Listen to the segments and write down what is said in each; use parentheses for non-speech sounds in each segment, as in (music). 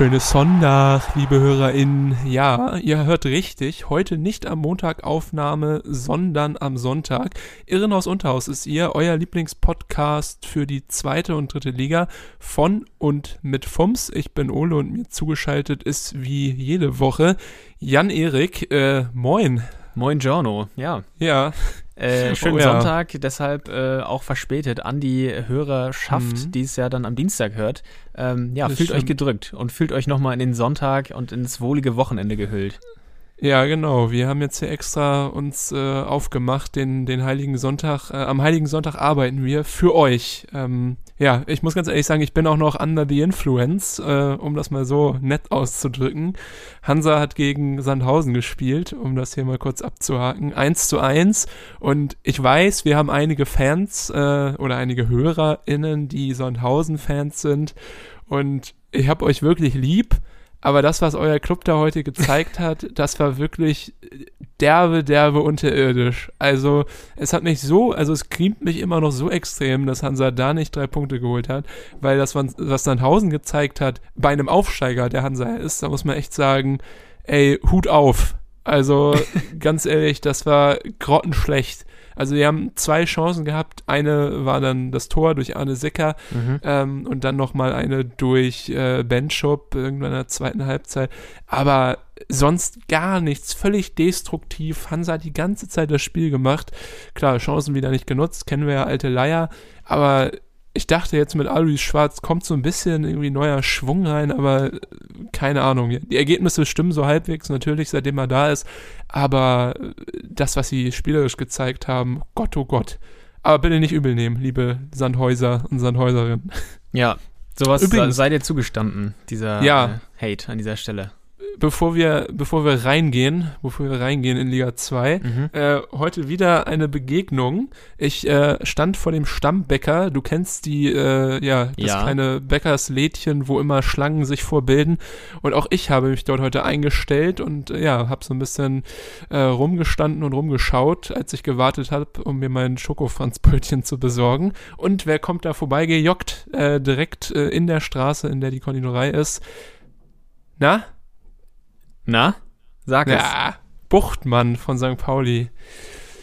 Schönes Sonntag, liebe HörerInnen. Ja, ihr hört richtig. Heute nicht am Montag Aufnahme, sondern am Sonntag. Irrenhaus Unterhaus ist ihr, euer Lieblingspodcast für die zweite und dritte Liga von und mit FUMS. Ich bin Ole und mir zugeschaltet ist wie jede Woche Jan-Erik. Äh, moin. Moin Giorno, ja. Ja. Äh, (laughs) schönen Oh ja. Sonntag, deshalb äh, auch verspätet an die Hörerschaft, Mhm. die es ja dann am Dienstag hört. Ähm, ja, Das fühlt euch stimmt. gedrückt und fühlt euch nochmal in den Sonntag und ins wohlige Wochenende gehüllt. Ja, genau. Wir haben jetzt hier extra uns äh, aufgemacht, den, den Heiligen Sonntag. Äh, am Heiligen Sonntag arbeiten wir für euch. Ähm, ja, ich muss ganz ehrlich sagen, ich bin auch noch under the influence, äh, um das mal so nett auszudrücken. Hansa hat gegen Sandhausen gespielt, um das hier mal kurz abzuhaken. 1 zu 1. Und ich weiß, wir haben einige Fans äh, oder einige HörerInnen, die Sandhausen-Fans sind. Und ich habe euch wirklich lieb. Aber das, was euer Club da heute gezeigt hat, das war wirklich derbe, derbe unterirdisch. Also, es hat mich so, also es cremt mich immer noch so extrem, dass Hansa da nicht drei Punkte geholt hat, weil das, was Sandhausen gezeigt hat, bei einem Aufsteiger, der Hansa ist, da muss man echt sagen, ey, Hut auf. Also, ganz ehrlich, das war grottenschlecht. Also, wir haben zwei Chancen gehabt. Eine war dann das Tor durch Arne Sicker ähm, und dann nochmal eine durch äh, Benchop irgendwann in der zweiten Halbzeit. Aber sonst gar nichts, völlig destruktiv. Hansa hat die ganze Zeit das Spiel gemacht. Klar, Chancen wieder nicht genutzt, kennen wir ja alte Leier. Aber ich dachte jetzt mit Alois Schwarz kommt so ein bisschen irgendwie neuer Schwung rein, aber äh, keine Ahnung. Die Ergebnisse stimmen so halbwegs natürlich, seitdem er da ist. Aber äh, das, was sie spielerisch gezeigt haben, Gott, oh Gott. Aber bitte nicht übel nehmen, liebe Sandhäuser und Sandhäuserinnen. Ja, sowas Übrigens- sei dir zugestanden, dieser Ja. äh, Hate an dieser Stelle. Bevor wir, bevor wir reingehen, bevor wir reingehen in Liga 2, Mhm. äh, heute wieder eine Begegnung. Ich äh, stand vor dem Stammbäcker. Du kennst die, äh, ja, das Ja. kleine Bäckerslädchen, wo immer Schlangen sich vorbilden. Und auch ich habe mich dort heute eingestellt und äh, ja, habe so ein bisschen äh, rumgestanden und rumgeschaut, als ich gewartet habe, um mir mein Schokofranzbrötchen zu besorgen. Und wer kommt da vorbeigejoggt? Äh, direkt in der Straße, in der die Konditorei ist. Na? Na? Sag es. Ja, Buchtmann von St. Pauli.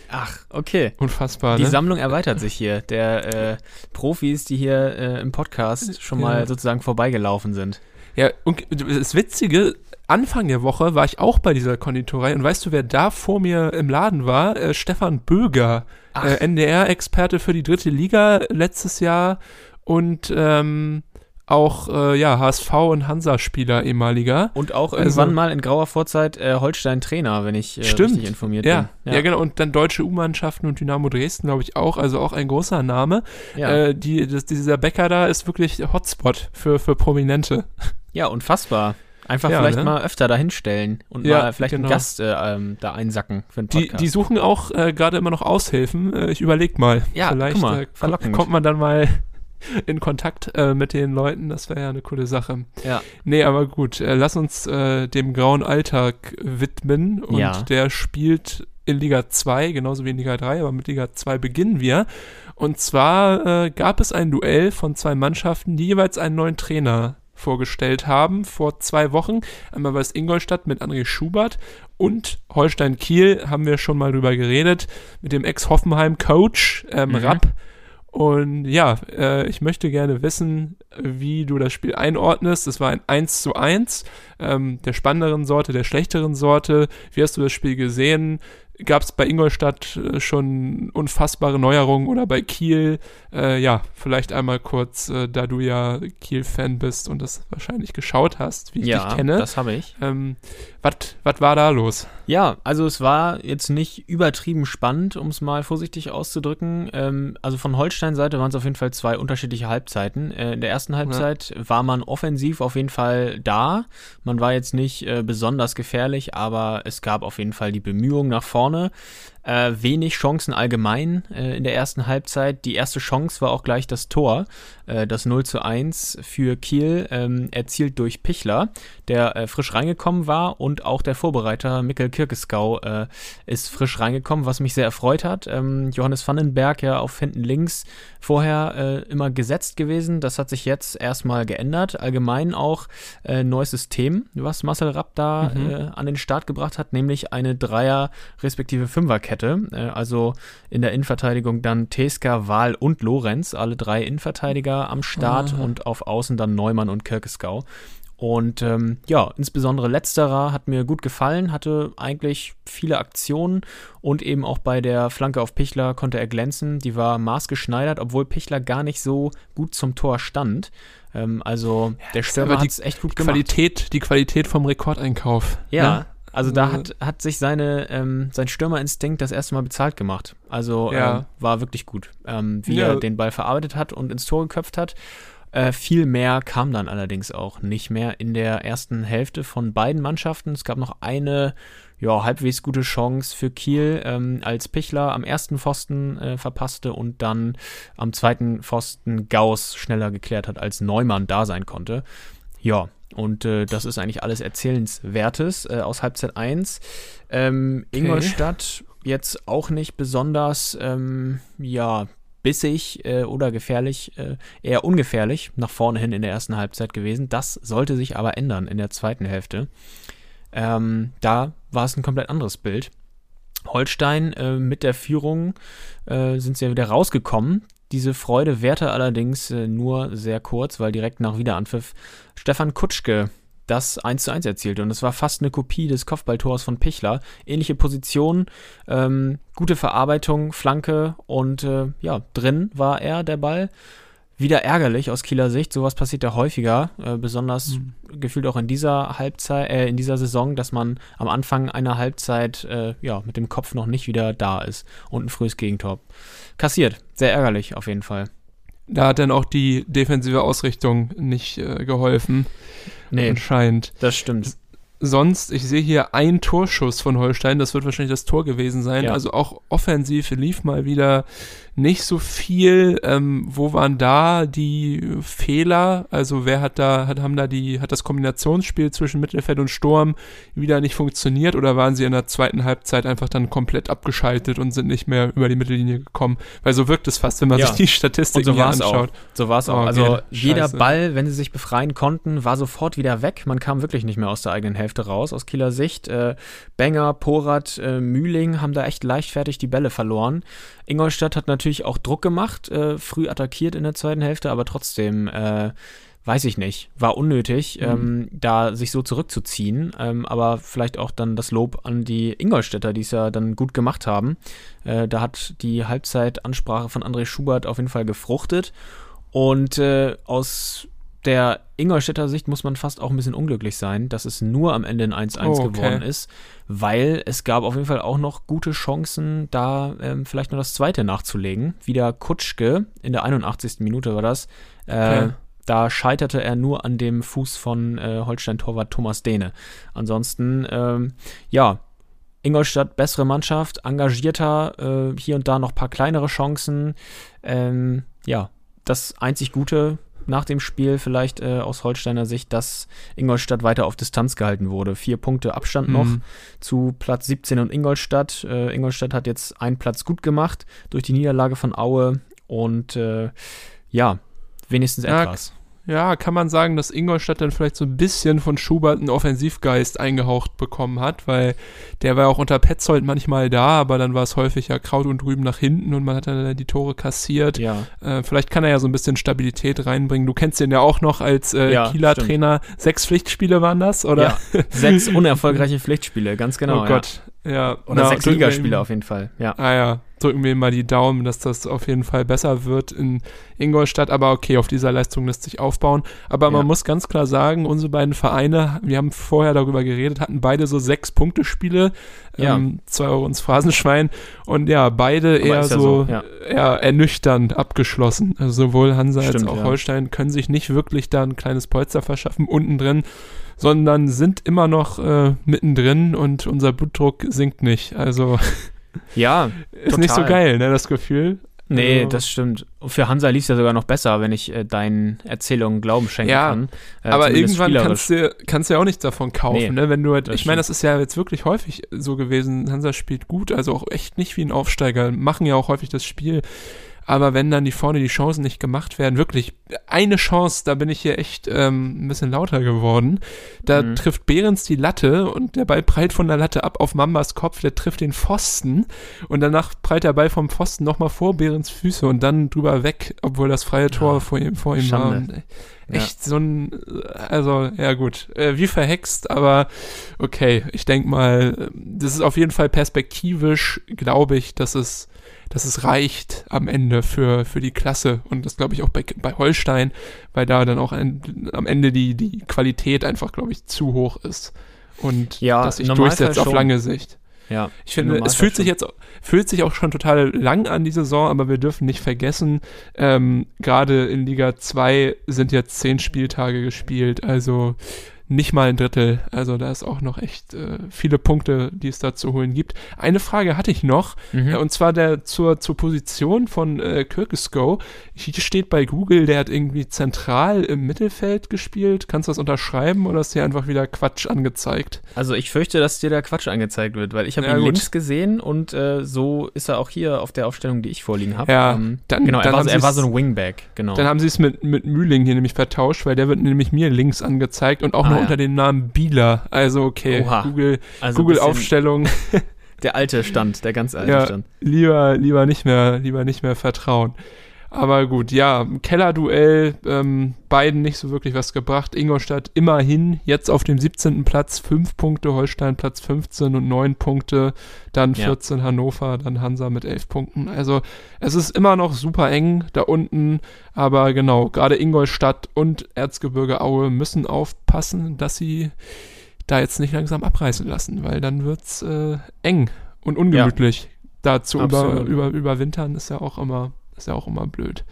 Ach, okay. Unfassbar, Die ne? Sammlung erweitert sich hier, der äh, Profis, die hier äh, im Podcast schon mal Ja. sozusagen vorbeigelaufen sind. Ja, und das Witzige, Anfang der Woche war ich auch bei dieser Konditorei und weißt du, wer da vor mir im Laden war? Äh, Stefan Böger, äh, NDR-Experte für die dritte Liga letztes Jahr und ähm, auch äh, ja, HSV und Hansa-Spieler ehemaliger. Und auch Also- irgendwann mal in grauer Vorzeit äh, Holstein-Trainer, wenn ich äh, Stimmt. richtig informiert Ja, bin. ja, genau. Und dann deutsche U-Mannschaften und Dynamo Dresden, glaube ich, auch. Also auch ein großer Name. Ja. Äh, die, das, dieser Bäcker da ist wirklich Hotspot für, für Prominente. Ja, unfassbar. Einfach Ja, vielleicht ne? mal öfter dahinstellen und Ja, mal vielleicht genau. einen Gast äh, ähm, da einsacken für einen Die, Podcast. die suchen auch äh, gerade immer noch Aushilfen. Äh, ich überleg mal. Ja, Vielleicht guck mal, äh, kommt man dann mal (laughs) in Kontakt äh, mit den Leuten. Das wäre ja eine coole Sache. ja. Nee, aber gut. Äh, lass uns äh, dem grauen Alltag widmen. Und Ja. der spielt in Liga 2, genauso wie in Liga 3, aber mit Liga 2 beginnen wir. Und zwar äh, gab es ein Duell von zwei Mannschaften, die jeweils einen neuen Trainer vorgestellt haben vor zwei Wochen. Einmal war es Ingolstadt mit André Schubert und Holstein Kiel haben wir schon mal drüber geredet mit dem Ex-Hoffenheim-Coach ähm, Mhm. Rapp. Und ja, äh, ich möchte gerne wissen, wie du das Spiel einordnest. Es war ein 1 zu 1 ähm, der spannenderen Sorte, der schlechteren Sorte. Wie hast du das Spiel gesehen? Gab es bei Ingolstadt äh, schon unfassbare Neuerungen oder bei Kiel? Äh, ja, vielleicht einmal kurz, äh, da du ja Kiel-Fan bist und das wahrscheinlich geschaut hast, wie ich ja, dich kenne. das habe ich. Ähm, was war da los? Ja, also es war jetzt nicht übertrieben spannend, um es mal vorsichtig auszudrücken. Ähm, also von Holstein-Seite waren es auf jeden Fall zwei unterschiedliche Halbzeiten. Äh, in der ersten Halbzeit ja. war man offensiv auf jeden Fall da. Man war jetzt nicht äh, besonders gefährlich, aber es gab auf jeden Fall die Bemühungen nach vorne vorne. Äh, wenig Chancen allgemein äh, in der ersten Halbzeit. Die erste Chance war auch gleich das Tor, äh, das 0 zu 1 für Kiel, ähm, erzielt durch Pichler, der äh, frisch reingekommen war und auch der Vorbereiter Mikkel Kirkeskau äh, ist frisch reingekommen, was mich sehr erfreut hat. Ähm, Johannes Vandenberg ja auf hinten links vorher äh, immer gesetzt gewesen. Das hat sich jetzt erstmal geändert. Allgemein auch neues System, was Marcel Rapp da mhm. an den Start gebracht hat, nämlich eine Dreier- respektive Fünferkette hätte. Äh, also in der Innenverteidigung dann Teska, Wahl und Lorenz, alle drei Innenverteidiger am Start Aha. und auf Außen dann Neumann und Kirkeskau. Und ähm, ja, insbesondere letzterer hat mir gut gefallen, hatte eigentlich viele Aktionen und eben auch bei der Flanke auf Pichler konnte er glänzen. Die war maßgeschneidert, obwohl Pichler gar nicht so gut zum Tor stand. Ähm, also der Stürmer hat es echt gut gemacht. Qualität, die Qualität vom Rekordeinkauf. Ja, ne? Also da hat, hat sich seine, ähm, sein Stürmerinstinkt das erste Mal bezahlt gemacht. Also ja. ähm, war wirklich gut, ähm, wie ja. er den Ball verarbeitet hat und ins Tor geköpft hat. Äh, viel mehr kam dann allerdings auch nicht mehr in der ersten Hälfte von beiden Mannschaften. Es gab noch eine ja, halbwegs gute Chance für Kiel, ähm, als Pichler am ersten Pfosten äh, verpasste und dann am zweiten Pfosten Gauss schneller geklärt hat, als Neumann da sein konnte. Ja, und äh, das ist eigentlich alles Erzählenswertes äh, aus Halbzeit 1. Ähm, okay. Ingolstadt jetzt auch nicht besonders, ähm, ja, bissig äh, oder gefährlich, äh, eher ungefährlich nach vorne hin in der ersten Halbzeit gewesen. Das sollte sich aber ändern in der zweiten Hälfte. Ähm, da war es ein komplett anderes Bild. Holstein äh, mit der Führung äh, sind sie ja wieder rausgekommen. Diese Freude währte allerdings äh, nur sehr kurz, weil direkt nach Wiederanpfiff Stefan Kutschke das 1 zu 1 erzielte. Und es war fast eine Kopie des Kopfballtors von Pichler. Ähnliche Position, ähm, gute Verarbeitung, Flanke und äh, ja, drin war er, der Ball wieder ärgerlich aus Kieler Sicht. Sowas passiert ja häufiger, äh, besonders mhm. gefühlt auch in dieser Halbzeit, äh, in dieser Saison, dass man am Anfang einer Halbzeit äh, ja mit dem Kopf noch nicht wieder da ist und ein frühes Gegentor kassiert. Sehr ärgerlich auf jeden Fall. Da hat dann auch die defensive Ausrichtung nicht äh, geholfen. Nee, anscheinend. Das stimmt sonst, ich sehe hier ein Torschuss von Holstein, das wird wahrscheinlich das Tor gewesen sein. Ja. Also auch offensiv lief mal wieder nicht so viel. Ähm, wo waren da die Fehler? Also wer hat da, hat, haben da die, hat das Kombinationsspiel zwischen Mittelfeld und Sturm wieder nicht funktioniert oder waren sie in der zweiten Halbzeit einfach dann komplett abgeschaltet und sind nicht mehr über die Mittellinie gekommen? Weil so wirkt es fast, wenn man ja. sich die Statistiken so anschaut. Auch. So war es auch. Oh, also okay. jeder Scheiße. Ball, wenn sie sich befreien konnten, war sofort wieder weg. Man kam wirklich nicht mehr aus der eigenen Hälfte raus, aus Kieler Sicht. Äh, Benger, Porat, äh, Mühling haben da echt leichtfertig die Bälle verloren. Ingolstadt hat natürlich auch Druck gemacht, äh, früh attackiert in der zweiten Hälfte, aber trotzdem, äh, weiß ich nicht, war unnötig, mhm. ähm, da sich so zurückzuziehen. Ähm, aber vielleicht auch dann das Lob an die Ingolstädter, die es ja dann gut gemacht haben. Äh, da hat die Halbzeitansprache von André Schubert auf jeden Fall gefruchtet. Und äh, aus der Ingolstädter Sicht muss man fast auch ein bisschen unglücklich sein, dass es nur am Ende ein 1-1 oh, okay. geworden ist, weil es gab auf jeden Fall auch noch gute Chancen, da ähm, vielleicht noch das zweite nachzulegen. Wieder Kutschke, in der 81. Minute war das. Äh, okay. Da scheiterte er nur an dem Fuß von äh, Holstein-Torwart Thomas Dehne. Ansonsten, ähm, ja, Ingolstadt bessere Mannschaft, engagierter, äh, hier und da noch ein paar kleinere Chancen. Ähm, ja, das einzig Gute nach dem Spiel vielleicht äh, aus Holsteiner Sicht, dass Ingolstadt weiter auf Distanz gehalten wurde. Vier Punkte Abstand noch mhm. zu Platz 17 und Ingolstadt. Äh, Ingolstadt hat jetzt einen Platz gut gemacht durch die Niederlage von Aue und äh, ja, wenigstens ja, etwas ja, kann man sagen, dass Ingolstadt dann vielleicht so ein bisschen von Schubert einen Offensivgeist eingehaucht bekommen hat, weil der war ja auch unter Petzold manchmal da, aber dann war es häufig ja Kraut und Rüben nach hinten und man hat dann die Tore kassiert. Ja. Äh, vielleicht kann er ja so ein bisschen Stabilität reinbringen. Du kennst ihn ja auch noch als äh, ja, Kieler Trainer. Sechs Pflichtspiele waren das, oder? Ja, sechs (laughs) unerfolgreiche Pflichtspiele, ganz genau. Oh Gott. Ja. Oder na, sechs Ligaspiele auf jeden Fall, ja. Ah ja, drücken wir mal die Daumen, dass das auf jeden Fall besser wird in Ingolstadt. Aber okay, auf dieser Leistung lässt sich aufbauen. Aber ja. man muss ganz klar sagen, unsere beiden Vereine, wir haben vorher darüber geredet, hatten beide so sechs Punkte-Spiele. Ja. Ähm, zwei Euro ins Phrasenschwein. Und ja, beide eher so, so ja. eher ernüchternd abgeschlossen. Also sowohl Hansa Stimmt, als auch Holstein können sich nicht wirklich da ein kleines Polster verschaffen. Unten drin sondern sind immer noch äh, mittendrin und unser Blutdruck sinkt nicht. Also ja, ist total. nicht so geil, ne, das Gefühl. Nee, also, das stimmt. für Hansa lief es ja sogar noch besser, wenn ich äh, deinen Erzählungen Glauben schenken ja, kann. Äh, aber irgendwann kannst du, kannst du ja auch nichts davon kaufen, nee, ne? Wenn du halt, ich meine, das ist ja jetzt wirklich häufig so gewesen. Hansa spielt gut, also auch echt nicht wie ein Aufsteiger, machen ja auch häufig das Spiel. Aber wenn dann die vorne die Chancen nicht gemacht werden, wirklich eine Chance, da bin ich hier echt ähm, ein bisschen lauter geworden. Da mhm. trifft Behrens die Latte und der Ball prallt von der Latte ab auf Mambas Kopf, der trifft den Pfosten und danach prallt der Ball vom Pfosten nochmal vor Behrens Füße und dann drüber weg, obwohl das freie Tor ja, vor ihm, vor ihm war. Und echt ja. so ein, also ja gut, äh, wie verhext, aber okay, ich denke mal, das ist auf jeden Fall perspektivisch, glaube ich, dass es dass es reicht am Ende für, für die Klasse. Und das glaube ich auch bei, bei Holstein, weil da dann auch ein, am Ende die, die Qualität einfach, glaube ich, zu hoch ist. Und ja, dass sich durchsetzt auf lange Sicht. Ja, ich finde, es fühlt sich jetzt fühlt sich auch schon total lang an die Saison, aber wir dürfen nicht vergessen, ähm, gerade in Liga 2 sind jetzt zehn Spieltage gespielt, also nicht mal ein Drittel. Also da ist auch noch echt äh, viele Punkte, die es da zu holen gibt. Eine Frage hatte ich noch, mhm. äh, und zwar der zur, zur Position von äh, Kirkesko. Hier steht bei Google, der hat irgendwie zentral im Mittelfeld gespielt. Kannst du das unterschreiben oder ist dir einfach wieder Quatsch angezeigt? Also ich fürchte, dass dir der Quatsch angezeigt wird, weil ich habe ja, ihn gut. links gesehen und äh, so ist er auch hier auf der Aufstellung, die ich vorliegen habe. Ja, ähm, dann, genau, er, war, er war so ein Wingback, genau. Dann haben sie es mit, mit Mühling hier nämlich vertauscht, weil der wird nämlich mir links angezeigt und auch ah, ja. unter dem Namen Bieler. Also okay, Oha. Google, also Google Aufstellung. (laughs) Der alte Stand, der ganz alte ja, Stand. Lieber, lieber nicht mehr, lieber nicht mehr vertrauen. Aber gut, ja, Keller-Duell, ähm, beiden nicht so wirklich was gebracht. Ingolstadt immerhin jetzt auf dem 17. Platz, 5 Punkte, Holstein Platz 15 und 9 Punkte, dann 14 ja. Hannover, dann Hansa mit 11 Punkten. Also es ist immer noch super eng da unten, aber genau, gerade Ingolstadt und Erzgebirge Aue müssen aufpassen, dass sie da jetzt nicht langsam abreißen lassen, weil dann wird's äh, eng und ungemütlich. Ja. Da zu über, über, überwintern ist ja auch immer ist ja auch immer blöd.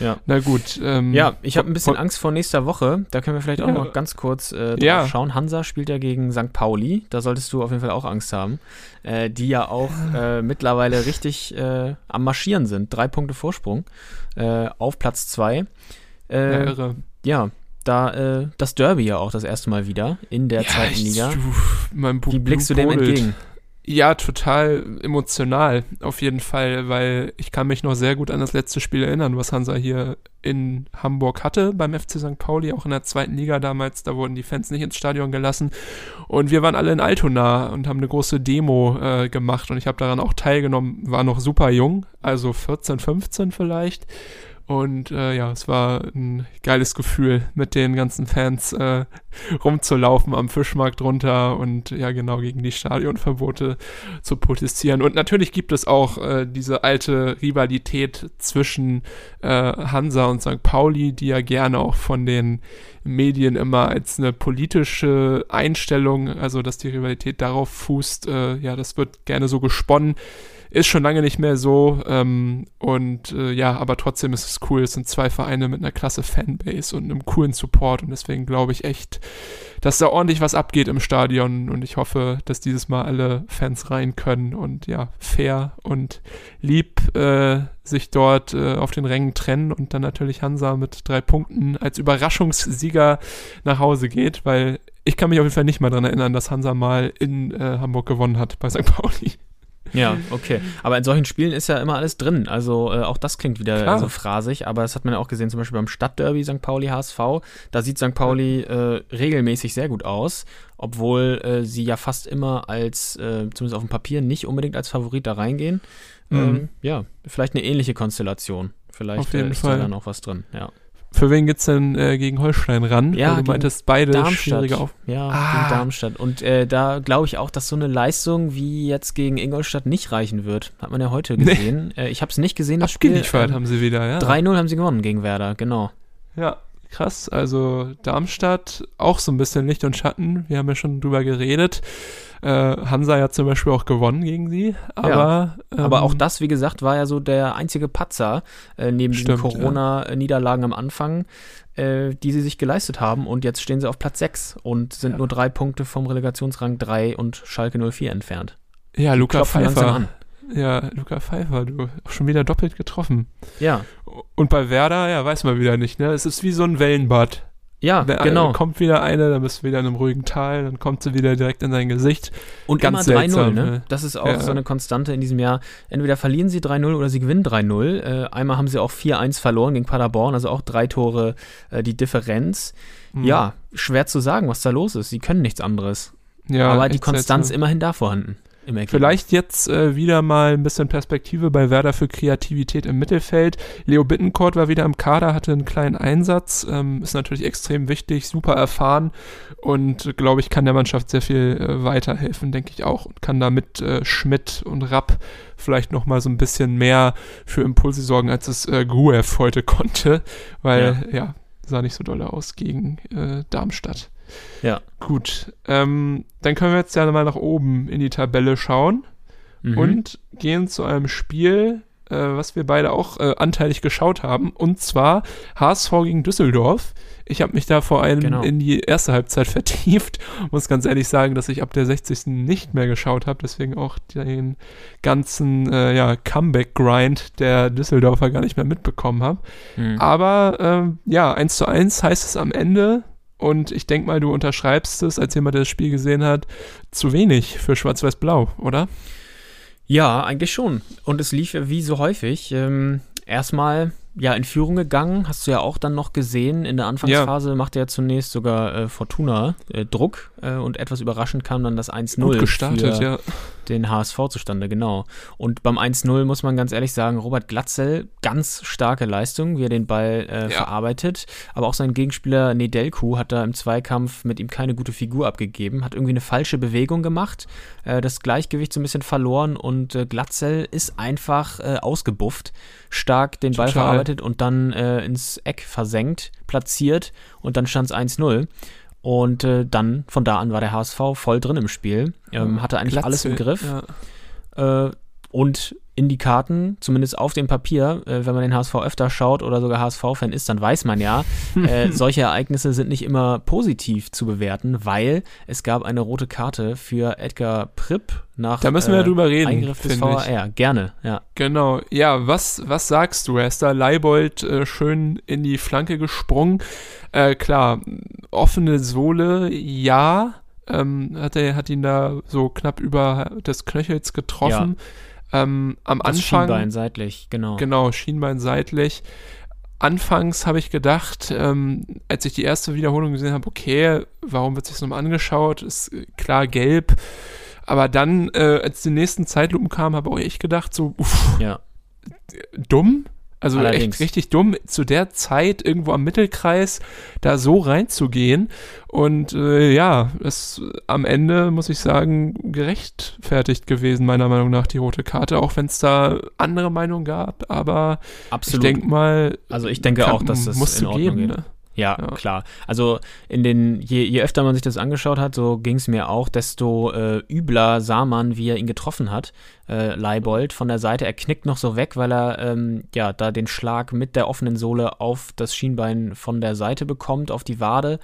Ja. Na gut. Ähm, ja, ich habe ein bisschen Angst vor nächster Woche. Da können wir vielleicht auch ja. noch ganz kurz äh, ja. schauen. Hansa spielt ja gegen St. Pauli. Da solltest du auf jeden Fall auch Angst haben. Äh, die ja auch äh, mittlerweile richtig äh, am Marschieren sind. Drei Punkte Vorsprung äh, auf Platz zwei. Äh, ja, irre. Ja, da das Derby ja auch das erste Mal wieder in der zweiten Liga. Wie blickst du dem entgegen? Ja, total emotional auf jeden Fall, weil ich kann mich noch sehr gut an das letzte Spiel erinnern, was Hansa hier in Hamburg hatte beim FC St. Pauli, auch in der zweiten Liga damals. Da wurden die Fans nicht ins Stadion gelassen und wir waren alle in Altona und haben eine große Demo äh, gemacht und ich habe daran auch teilgenommen, war noch super jung, also 14, 15 vielleicht und äh, ja, es war ein geiles Gefühl, mit den ganzen Fans äh, rumzulaufen am Fischmarkt runter und ja genau gegen die Stadionverbote zu protestieren. Und natürlich gibt es auch äh, diese alte Rivalität zwischen äh, Hansa und St. Pauli, die ja gerne auch von den Medien immer als eine politische Einstellung, also dass die Rivalität darauf fußt, äh, ja, das wird gerne so gesponnen ist schon lange nicht mehr so. Ähm, und äh, ja, aber trotzdem ist es cool. Es sind zwei Vereine mit einer klasse Fanbase und einem coolen Support. Und deswegen glaube ich echt, dass da ordentlich was abgeht im Stadion. Und ich hoffe, dass dieses Mal alle Fans rein können und ja, fair und lieb äh, sich dort äh, auf den Rängen trennen und dann natürlich Hansa mit drei Punkten als Überraschungssieger nach Hause geht, weil ich kann mich auf jeden Fall nicht mal daran erinnern, dass Hansa mal in äh, Hamburg gewonnen hat bei St. Pauli. Ja, okay. Aber in solchen Spielen ist ja immer alles drin. Also äh, auch das klingt wieder Klar. so phrasig, aber das hat man ja auch gesehen, zum Beispiel beim Stadtderby St. Pauli HSV. Da sieht St. Pauli äh, regelmäßig sehr gut aus, obwohl äh, sie ja fast immer als, äh, zumindest auf dem Papier, nicht unbedingt als Favorit da reingehen. Mhm. Ähm, ja, vielleicht eine ähnliche Konstellation. Vielleicht auf jeden äh, ist Fall. da dann auch was drin, ja Für wen geht's denn äh, gegen Holstein ran? Ja, Weil du meintest beide Darmstadt. schwierige auf. Ja, Ah. gegen Darmstadt. Und äh, da glaube ich auch, dass so eine Leistung wie jetzt gegen Ingolstadt nicht reichen wird. Hat man ja heute Nee. gesehen. Äh, ich habe es nicht gesehen, das Spiel. Ähm, haben sie wieder, ja. 3-0 haben sie gewonnen gegen Werder, genau. Ja, krass. Also Darmstadt auch so ein bisschen Licht und Schatten. Wir haben ja schon drüber geredet. Äh, Hansa ja zum Beispiel auch gewonnen gegen sie. Aber, Aber ähm, auch das, wie gesagt, war ja so der einzige Patzer äh, neben Stimmt, den Corona-Niederlagen am Anfang, äh, die sie sich geleistet haben. Und jetzt stehen sie auf Platz 6 und sind Ja. nur drei Punkte vom Relegationsrang 3 und Schalke 04 entfernt. Ja, Luca Klopfen Pfeiffer. Ja, Luca Pfeiffer, du auch schon wieder doppelt getroffen. Ja, Und bei Werder, ja, weiß man wieder nicht, ne? Es ist wie so ein Wellenbad. ja, Da genau. kommt wieder eine, dann bist du wieder in einem ruhigen Tal, dann kommt sie wieder direkt in dein Gesicht. Und Ganz immer 3-0, seltsam, ne? Das ist auch Ja. so eine Konstante in diesem Jahr. Entweder verlieren sie 3-0 oder sie gewinnen 3-0. Äh, einmal haben sie auch 4-1 verloren gegen Paderborn, also auch drei Tore äh, die Differenz. Hm. Ja, schwer zu sagen, was da los ist. Sie können nichts anderes. ja Aber die Konstanz seltsam. immerhin da vorhanden. Vielleicht jetzt äh, wieder mal ein bisschen Perspektive bei Werder für Kreativität im Mittelfeld. Leo Bittencourt war wieder im Kader, hatte einen kleinen Einsatz, ähm, ist natürlich extrem wichtig, super erfahren und glaube ich kann der Mannschaft sehr viel äh, weiterhelfen, denke ich auch und kann da mit äh, Schmidt und Rapp vielleicht noch mal so ein bisschen mehr für Impulse sorgen, als es äh, Gruev heute konnte, weil ja. sah nicht so doll aus gegen äh, Darmstadt. Ja. Gut, ähm, dann können wir jetzt ja mal nach oben in die Tabelle schauen Mhm. und gehen zu einem Spiel, äh, was wir beide auch äh, anteilig geschaut haben, und zwar HSV gegen Düsseldorf. Ich habe mich da vor allem Genau. in die erste Halbzeit (laughs) vertieft. Muss ganz ehrlich sagen, dass ich ab der 60. nicht mehr geschaut habe, deswegen auch den ganzen äh, ja, Comeback-Grind der Düsseldorfer gar nicht mehr mitbekommen habe. Mhm. Aber ähm, ja, 1 zu 1 heißt es am Ende. Und ich denke mal, du unterschreibst es, als jemand, der das Spiel gesehen hat, zu wenig für Schwarz-Weiß-Blau, oder? Ja, eigentlich schon. Und es lief ja wie so häufig. Ähm, erstmal ja in Führung gegangen, hast du ja auch dann noch gesehen. In der Anfangsphase machte ja zunächst sogar äh, Fortuna äh, Druck äh, und etwas überraschend kam dann das 1-0 Gut gestartet, für ja. Den HSV zustande, genau. Und beim 1-0 muss man ganz ehrlich sagen, Robert Glatzel, ganz starke Leistung, wie er den Ball äh, Ja. verarbeitet. Aber auch sein Gegenspieler Nedelku hat da im Zweikampf mit ihm keine gute Figur abgegeben, hat irgendwie eine falsche Bewegung gemacht, äh, das Gleichgewicht so ein bisschen verloren und äh, Glatzel ist einfach äh, ausgebufft, stark den Ball Total. verarbeitet und dann äh, ins Eck versenkt, platziert und dann stand es 1-0. Und äh, dann, von da an, war der HSV voll drin im Spiel. Ähm, hatte eigentlich Glatze, alles im Griff. Ja. Äh, und in die Karten, zumindest auf dem Papier, äh, wenn man den HSV öfter schaut oder sogar HSV-Fan ist, dann weiß man ja, (laughs) äh, solche Ereignisse sind nicht immer positiv zu bewerten, weil es gab eine rote Karte für Edgar Pripp nach Da müssen wir äh, drüber reden, Eingriff des finde ich. VAR. Gerne, ja. Genau, ja, was, was sagst du? Er ist da Leibold äh, schön in die Flanke gesprungen. Äh, klar, offene Sohle, ja. Ähm, hat, er, hat ihn da so knapp über des Knöchels getroffen. Ähm, am Das Anfang. Schienbein seitlich, genau. Genau, Schienbein seitlich. Anfangs habe ich gedacht, ähm, als ich die erste Wiederholung gesehen habe, okay, warum wird sich nochmal angeschaut? Ist äh, klar gelb. Aber dann, äh, als die nächsten Zeitlupen kamen, habe auch ich gedacht, so, uff, Ja. dumm. Also Allerdings. echt richtig dumm, zu der Zeit irgendwo am Mittelkreis da so reinzugehen. Und äh, ja, es am Ende, muss ich sagen, gerechtfertigt gewesen, meiner Meinung nach, die rote Karte, auch wenn es da andere Meinungen gab. Aber Absolut. ich denke mal, also ich denke kann- auch, dass das musst in Ordnung geben, geht. ne? Ja, Ja. klar. Also in den, je, je öfter man sich das angeschaut hat, so ging es mir auch, desto äh, übler sah man, wie er ihn getroffen hat. Äh, Leibold von der Seite, er knickt noch so weg, weil er ähm, ja da den Schlag mit der offenen Sohle auf das Schienbein von der Seite bekommt, auf die Wade.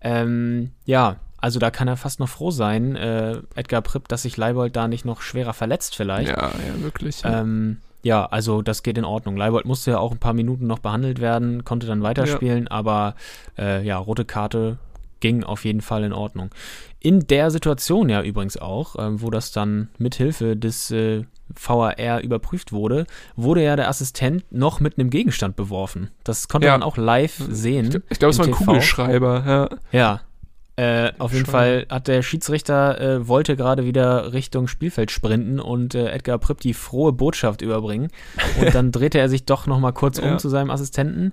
Ähm, ja, also da kann er fast noch froh sein, äh, Edgar Pripp, dass sich Leibold da nicht noch schwerer verletzt vielleicht. Ja, ja, wirklich. Ja. Ähm, ja, also das geht in Ordnung. Leibold musste ja auch ein paar Minuten noch behandelt werden, konnte dann weiterspielen, aber äh, ja, rote Karte ging auf jeden Fall in Ordnung. In der Situation ja übrigens auch, ähm, wo das dann mithilfe des äh, VAR überprüft wurde, wurde ja der Assistent noch mit einem Gegenstand beworfen. Das konnte Ja. man auch live sehen. ich glaube, es war ein TV. Kugelschreiber. Ja. Ja. Äh, auf jeden Fall hat der Schiedsrichter äh, wollte gerade wieder Richtung Spielfeld sprinten und äh, Edgar Pripp die frohe Botschaft überbringen. Und (laughs) dann drehte er sich doch nochmal kurz ja. um zu seinem Assistenten,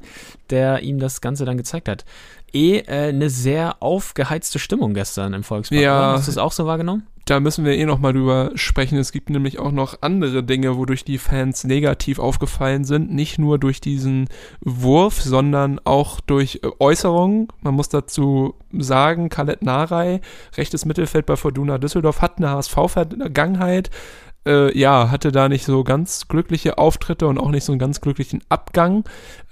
der ihm das Ganze dann gezeigt hat. Eh äh, eine sehr aufgeheizte Stimmung gestern im Volkspark. Ja, Hast du es auch so wahrgenommen? da müssen wir eh noch mal drüber sprechen. Es gibt nämlich auch noch andere Dinge, wodurch die Fans negativ aufgefallen sind. Nicht nur durch diesen Wurf, sondern auch durch äh, Äußerungen. Man muss dazu sagen, Khaled Narei, rechtes Mittelfeld bei Fortuna Düsseldorf, hat eine HSV-Vergangenheit, äh, ja, hatte da nicht so ganz glückliche Auftritte und auch nicht so einen ganz glücklichen Abgang.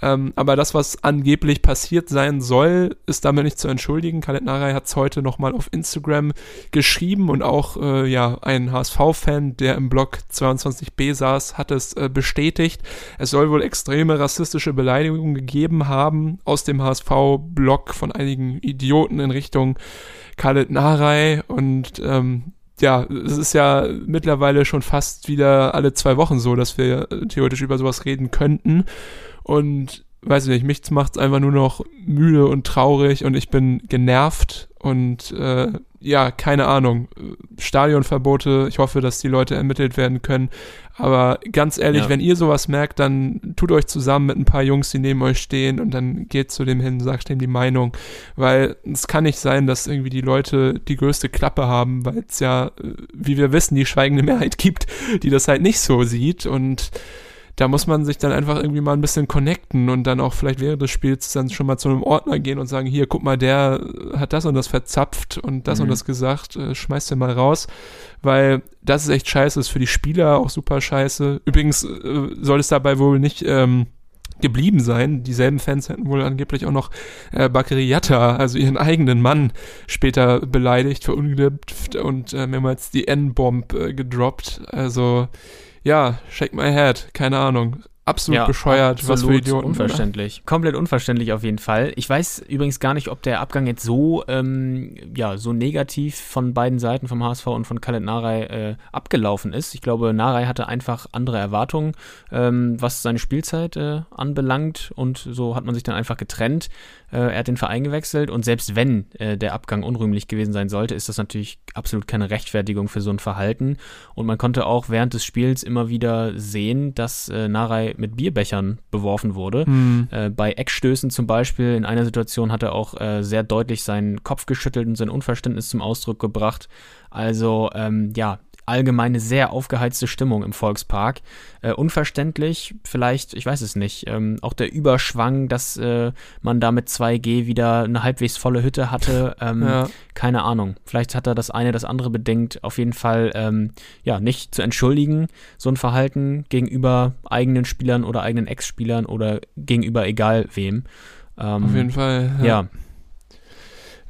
Ähm, aber das, was angeblich passiert sein soll, ist damit nicht zu entschuldigen. Khaled Narei hat es heute nochmal auf Instagram geschrieben und auch äh, ja, ein HSV-Fan, der im Blog 22b saß, hat es äh, bestätigt. Es soll wohl extreme rassistische Beleidigungen gegeben haben aus dem HSV-Blog von einigen Idioten in Richtung Khaled Narei und ähm, ja, es ist ja mittlerweile schon fast wieder alle zwei Wochen so, dass wir theoretisch über sowas reden könnten. Und weiß ich nicht, mich macht es einfach nur noch müde und traurig und ich bin genervt und äh, ja, keine Ahnung. Stadionverbote, ich hoffe, dass die Leute ermittelt werden können. Aber ganz ehrlich, ja. wenn ihr sowas merkt, dann tut euch zusammen mit ein paar Jungs, die neben euch stehen und dann geht zu dem hin, sagt dem die Meinung. Weil es kann nicht sein, dass irgendwie die Leute die größte Klappe haben, weil es ja, wie wir wissen, die schweigende Mehrheit (laughs) gibt, die das halt nicht so sieht und da muss man sich dann einfach irgendwie mal ein bisschen connecten und dann auch vielleicht während des Spiels dann schon mal zu einem Ordner gehen und sagen, hier, guck mal, der hat das und das verzapft und das mhm. und das gesagt, äh, schmeiß den mal raus, weil das ist echt scheiße, ist für die Spieler auch super scheiße. Übrigens äh, soll es dabei wohl nicht ähm, geblieben sein. Dieselben Fans hätten wohl angeblich auch noch äh, Bakary Yatta, also ihren eigenen Mann, später beleidigt, verunglückt und äh, mehrmals die N-Bomb äh, gedroppt. Also ja, shake my head, keine Ahnung absolut ja, bescheuert, absolut was für Idioten. Unverständlich. Komplett unverständlich auf jeden Fall. Ich weiß übrigens gar nicht, ob der Abgang jetzt so, ähm, ja, so negativ von beiden Seiten, vom HSV und von Khaled Narei, äh, abgelaufen ist. Ich glaube, Narei hatte einfach andere Erwartungen, ähm, was seine Spielzeit äh, anbelangt und so hat man sich dann einfach getrennt. Äh, er hat den Verein gewechselt und selbst wenn äh, der Abgang unrühmlich gewesen sein sollte, ist das natürlich absolut keine Rechtfertigung für so ein Verhalten. Und man konnte auch während des Spiels immer wieder sehen, dass äh, Narei mit Bierbechern beworfen wurde. Mhm. Äh, bei Eckstößen zum Beispiel, in einer Situation hat er auch äh, sehr deutlich seinen Kopf geschüttelt und sein Unverständnis zum Ausdruck gebracht. Also ähm, ja, allgemeine sehr aufgeheizte Stimmung im Volkspark. Äh, unverständlich, vielleicht, ich weiß es nicht. Ähm, auch der Überschwang, dass äh, man da mit 2G wieder eine halbwegs volle Hütte hatte. (laughs) Ähm, ja. Keine Ahnung. Vielleicht hat er das eine das andere bedingt. Auf jeden Fall, ähm, ja, nicht zu entschuldigen, so ein Verhalten gegenüber eigenen Spielern oder eigenen Ex-Spielern oder gegenüber egal wem. Ähm, Auf jeden Fall. ja. ja.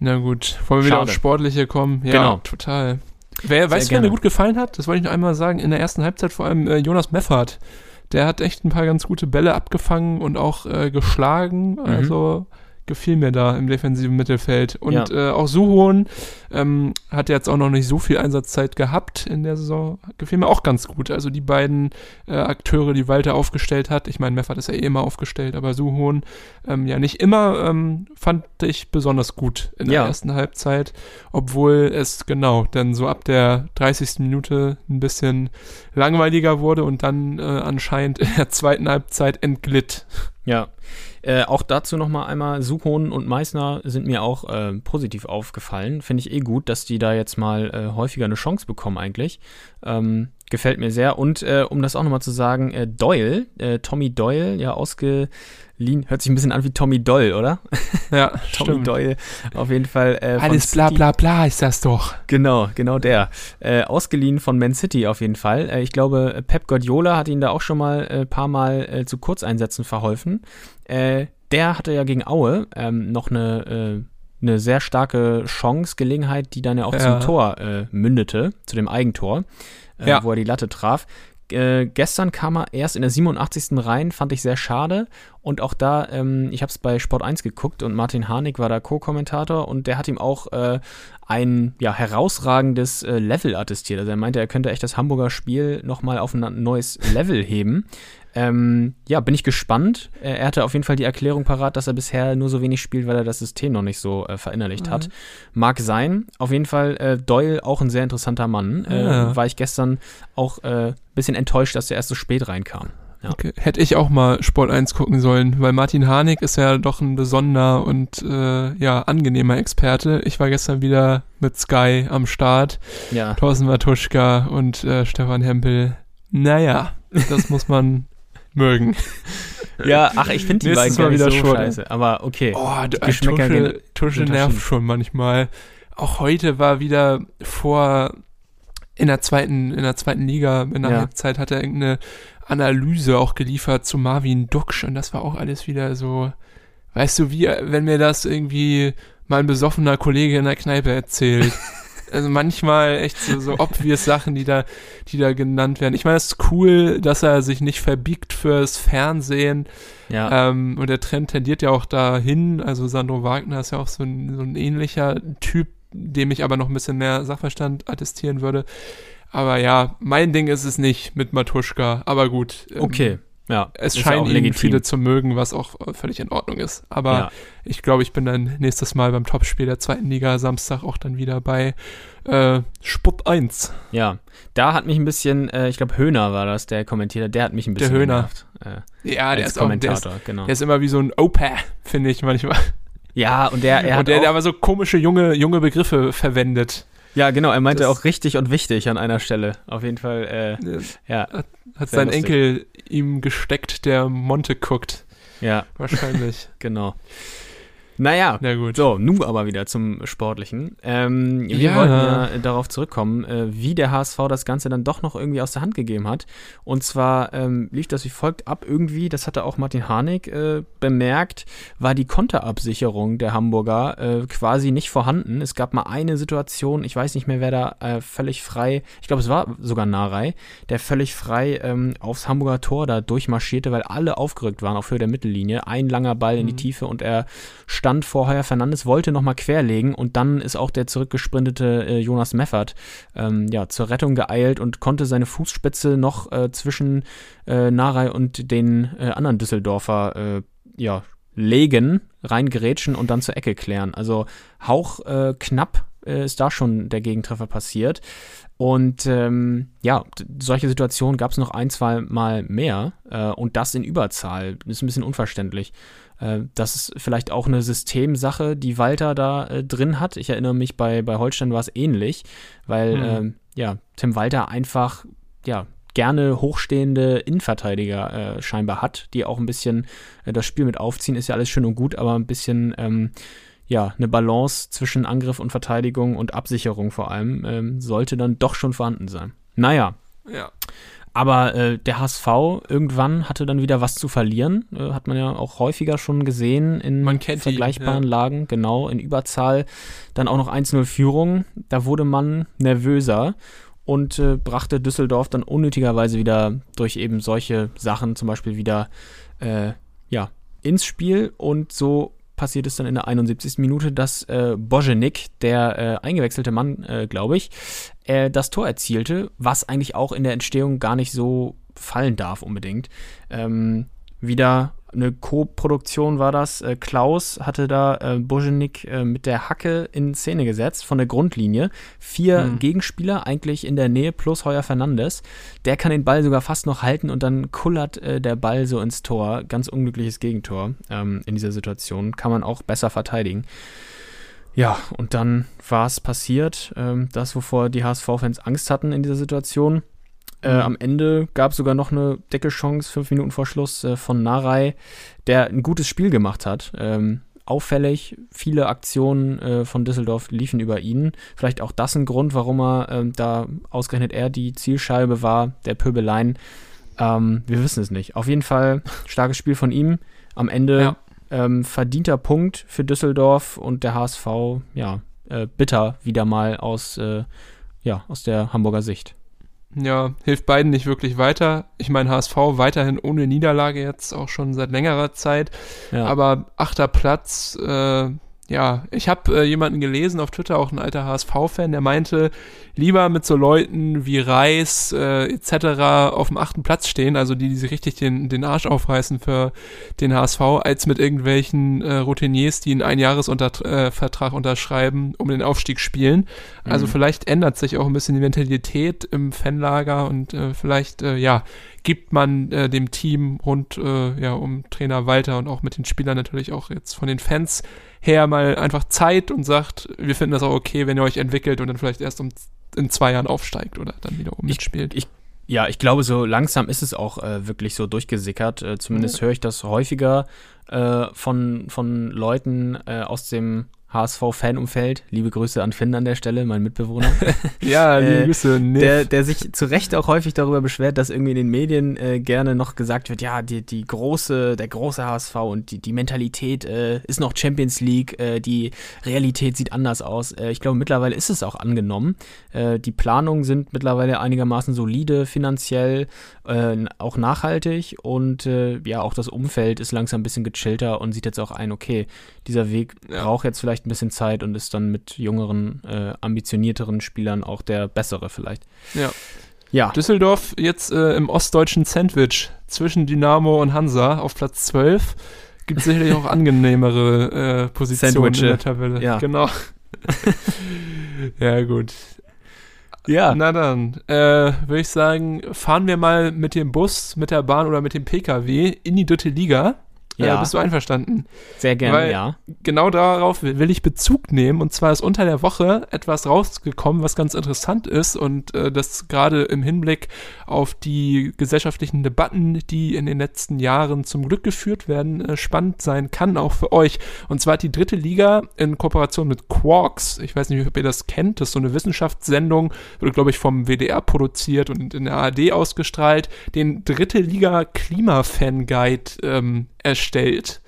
Na gut, wollen wir wieder aufs Sportliche kommen? Ja, genau. total. Wer, weißt du, wer mir gut gefallen hat? Das wollte ich noch einmal sagen. In der ersten Halbzeit vor allem äh, Jonas Meffert. Der hat echt ein paar ganz gute Bälle abgefangen und auch äh, geschlagen. Mhm. Also gefiel mir da im defensiven Mittelfeld. Und ja. äh, auch Suhon ähm, hat jetzt auch noch nicht so viel Einsatzzeit gehabt in der Saison. Gefiel mir auch ganz gut. Also die beiden äh, Akteure, die Walter aufgestellt hat. Ich meine, Meffert ist ja eh immer aufgestellt, aber Suhon ähm, ja nicht immer, ähm, fand ich besonders gut in der ja. ersten Halbzeit. Obwohl es genau dann so ab der 30. Minute ein bisschen langweiliger wurde und dann äh, anscheinend in der zweiten Halbzeit entglitt. Ja, äh, auch dazu nochmal einmal, Suchon und Meißner sind mir auch äh, positiv aufgefallen. Finde ich eh gut, dass die da jetzt mal äh, häufiger eine Chance bekommen eigentlich. Ähm, gefällt mir sehr. Und äh, um das auch nochmal zu sagen, äh, Doyle, äh, Tommy Doyle, ja ausge Lean hört sich ein bisschen an wie Tommy Doyle, oder? Ja, (laughs) Tommy stimmt. Doyle, auf jeden Fall. Äh, Alles bla bla bla ist das doch. Genau, genau der. Äh, ausgeliehen von Man City auf jeden Fall. Ich glaube, Pep Guardiola hat ihn da auch schon mal ein paar Mal zu Kurzeinsätzen verholfen. Der hatte ja gegen Aue ähm, noch eine eine sehr starke Chance, Gelegenheit, die dann ja auch ja. zum Tor äh, mündete, zu dem Eigentor, äh, ja. wo er die Latte traf. Äh, gestern kam er erst in der 87. rein, fand ich sehr schade. Und auch da, ähm, ich habe es bei Sport 1 geguckt und Martin Harnik war da Co-Kommentator und der hat ihm auch äh, ein ja, herausragendes äh, Level attestiert. Also er meinte, er könnte echt das Hamburger Spiel nochmal auf ein neues Level heben. Ähm, ja, bin ich gespannt. Er hatte auf jeden Fall die Erklärung parat, dass er bisher nur so wenig spielt, weil er das System noch nicht so äh, verinnerlicht mhm. hat. Mag sein. Auf jeden Fall äh, Doyle auch ein sehr interessanter Mann. Äh, ja. War ich gestern auch ein äh, bisschen enttäuscht, dass er erst so spät reinkam. Ja. Okay. Hätte ich auch mal Sport 1 gucken sollen, weil Martin Harnik ist ja doch ein besonderer und äh, ja, angenehmer Experte. Ich war gestern wieder mit Sky am Start. Ja. Thorsten Matuschka und äh, Stefan Hempel. Naja, das (laughs) muss man mögen. (laughs) Ja, ach, ich finde die beiden nicht wieder so schon. scheiße, aber okay. Oh, Geschmäcker Tusche, Tusche nervt schon manchmal. Auch heute war wieder vor in der zweiten, in der zweiten Liga, in der ja. Halbzeit hat er irgendeine Analyse auch geliefert zu Marvin Duksch und das war auch alles wieder so, weißt du, wie, wenn mir das irgendwie mal ein besoffener Kollege in der Kneipe erzählt. (laughs) also manchmal echt so, so obvious Sachen, die da, die da genannt werden. Ich meine, es ist cool, dass er sich nicht verbiegt fürs Fernsehen. Ja. Ähm, und der Trend tendiert ja auch dahin. Also Sandro Wagner ist ja auch so ein, so ein ähnlicher Typ, dem ich aber noch ein bisschen mehr Sachverstand attestieren würde. Aber ja, mein Ding ist es nicht mit Matuschka. Aber gut. Ähm, okay. Ja, es scheint ja ihn viele zu mögen, was auch völlig in Ordnung ist. Aber ja. ich glaube, ich bin dann nächstes Mal beim Topspiel der zweiten Liga Samstag auch dann wieder bei äh, Sport 1. Ja, da hat mich ein bisschen, äh, ich glaube Höhner war das, der kommentiert hat, der hat mich ein bisschen Der Höhner. Äh, ja, der ist Kommentator, auch, der ist, genau. Der ist immer wie so ein Opa, finde ich manchmal. Ja, und der, er und der, der aber so komische junge, junge Begriffe verwendet. Ja, genau, er meinte das auch richtig und wichtig an einer Stelle. Auf jeden Fall, äh, ja. Hat, hat sein lustig. Enkel ihm gesteckt, der Monte guckt. Ja. Wahrscheinlich. (laughs) genau. Naja, Na gut. so, nun aber wieder zum Sportlichen. Ähm, wir ja. wollten ja darauf zurückkommen, äh, wie der HSV das Ganze dann doch noch irgendwie aus der Hand gegeben hat. Und zwar ähm, lief das wie folgt ab irgendwie, das hatte auch Martin Harnik äh, bemerkt, war die Konterabsicherung der Hamburger äh, quasi nicht vorhanden. Es gab mal eine Situation, ich weiß nicht mehr, wer da äh, völlig frei, ich glaube, es war sogar Narei, der völlig frei ähm, aufs Hamburger Tor da durchmarschierte, weil alle aufgerückt waren auf Höhe der Mittellinie. Ein langer Ball in die mhm. Tiefe und er stand stand vorher, Fernandes wollte nochmal querlegen und dann ist auch der zurückgesprintete äh, Jonas Meffert ähm, ja, zur Rettung geeilt und konnte seine Fußspitze noch äh, zwischen äh, Narei und den äh, anderen Düsseldorfer äh, ja, legen, reingerätschen und dann zur Ecke klären. Also hauch äh, knapp ist da schon der Gegentreffer passiert. Und ähm, ja, solche Situationen gab es noch ein, zwei Mal mehr äh, und das in Überzahl. Das ist ein bisschen unverständlich. Äh, das ist vielleicht auch eine Systemsache, die Walter da äh, drin hat. Ich erinnere mich, bei, bei Holstein war es ähnlich, weil mhm. ähm, ja, Tim Walter einfach ja, gerne hochstehende Innenverteidiger äh, scheinbar hat, die auch ein bisschen äh, das Spiel mit aufziehen. Ist ja alles schön und gut, aber ein bisschen ähm, ja, eine Balance zwischen Angriff und Verteidigung und Absicherung vor allem ähm, sollte dann doch schon vorhanden sein. Naja. Ja. Aber äh, der HSV irgendwann hatte dann wieder was zu verlieren. Äh, hat man ja auch häufiger schon gesehen in vergleichbaren ihn, ja. Lagen, genau, in Überzahl. Dann auch noch 1-0 Führung. Da wurde man nervöser und äh, brachte Düsseldorf dann unnötigerweise wieder durch eben solche Sachen zum Beispiel wieder äh, ja, ins Spiel. Und so passiert es dann in der 71. Minute, dass äh, Bojenik, der äh, eingewechselte Mann, äh, glaube ich, äh, das Tor erzielte, was eigentlich auch in der Entstehung gar nicht so fallen darf unbedingt. Ähm, wieder eine Co-Produktion war das. Äh, Klaus hatte da äh, Bojenik äh, mit der Hacke in Szene gesetzt von der Grundlinie. Vier mhm. Gegenspieler eigentlich in der Nähe plus Heuer Fernandes. Der kann den Ball sogar fast noch halten und dann kullert äh, der Ball so ins Tor. Ganz unglückliches Gegentor ähm, in dieser Situation. Kann man auch besser verteidigen. Ja, und dann war es passiert, ähm, das, wovor die HSV-Fans Angst hatten in dieser Situation. Äh, mhm. am Ende gab es sogar noch eine Deckelchance, fünf Minuten vor Schluss, äh, von Narei, der ein gutes Spiel gemacht hat. Ähm, auffällig, viele Aktionen äh, von Düsseldorf liefen über ihn. Vielleicht auch das ein Grund, warum er ähm, da ausgerechnet er die Zielscheibe war, der Pöbelein. Ähm, wir wissen es nicht. Auf jeden Fall starkes Spiel von ihm. Am Ende ja. ähm, verdienter Punkt für Düsseldorf und der HSV, ja, äh, bitter wieder mal aus, äh, ja, aus der Hamburger Sicht ja, hilft beiden nicht wirklich weiter. Ich meine, HSV weiterhin ohne Niederlage jetzt auch schon seit längerer Zeit. Ja. Aber achter Platz, äh, ja, ich habe äh, jemanden gelesen auf Twitter, auch ein alter HSV-Fan, der meinte, lieber mit so Leuten wie Reis äh, etc. auf dem achten Platz stehen, also die, die sich richtig den, den Arsch aufreißen für den HSV, als mit irgendwelchen äh, Routiniers, die einen Einjahresvertrag äh, unterschreiben, um den Aufstieg spielen. Also mhm. vielleicht ändert sich auch ein bisschen die Mentalität im Fanlager und äh, vielleicht, äh, ja, gibt man äh, dem Team rund äh, ja, um Trainer Walter und auch mit den Spielern natürlich auch jetzt von den Fans her mal einfach Zeit und sagt, wir finden das auch okay, wenn ihr euch entwickelt und dann vielleicht erst um, in zwei Jahren aufsteigt oder dann wieder um mitspielt. Ich, ich, ja, ich glaube, so langsam ist es auch äh, wirklich so durchgesickert. Äh, zumindest ja. höre ich das häufiger äh, von, von Leuten äh, aus dem HSV-Fanumfeld. Liebe Grüße an Finn an der Stelle, mein Mitbewohner. (laughs) ja, liebe äh, Grüße. Niff. Der, der sich zu Recht auch häufig darüber beschwert, dass irgendwie in den Medien äh, gerne noch gesagt wird, ja, die, die große, der große HSV und die, die Mentalität äh, ist noch Champions League, äh, die Realität sieht anders aus. Äh, ich glaube, mittlerweile ist es auch angenommen. Äh, die Planungen sind mittlerweile einigermaßen solide, finanziell, auch nachhaltig und ja, auch das Umfeld ist langsam ein bisschen gechillter und sieht jetzt auch ein, okay, dieser Weg ja. braucht jetzt vielleicht ein bisschen Zeit und ist dann mit jüngeren, äh, ambitionierteren Spielern auch der bessere vielleicht. Ja. Ja. Düsseldorf jetzt äh, im ostdeutschen Sandwich zwischen Dynamo und Hansa auf Platz 12. Gibt sicherlich auch angenehmere äh, Positionen Sandwiche. in der Tabelle. Ja. Genau. (laughs) ja, gut. Ja. Na dann, äh, würde ich sagen, fahren wir mal mit dem Bus, mit der Bahn oder mit dem PKW in die dritte Liga. Ja. Äh, bist du einverstanden? Sehr gerne, Weil ja. Genau darauf will, will, ich Bezug nehmen. Und zwar ist unter der Woche etwas rausgekommen, was ganz interessant ist und äh, das gerade im Hinblick auf die gesellschaftlichen Debatten, die in den letzten Jahren zum Glück geführt werden, äh, spannend sein kann, auch für euch. Und zwar hat die dritte Liga in Kooperation mit Quarks, ich weiß nicht, ob ihr das kennt, das ist so eine Wissenschaftssendung, wurde, glaube ich, vom WDR produziert und in der ARD ausgestrahlt, den dritte Liga Klimafan Guide ähm, erstellt.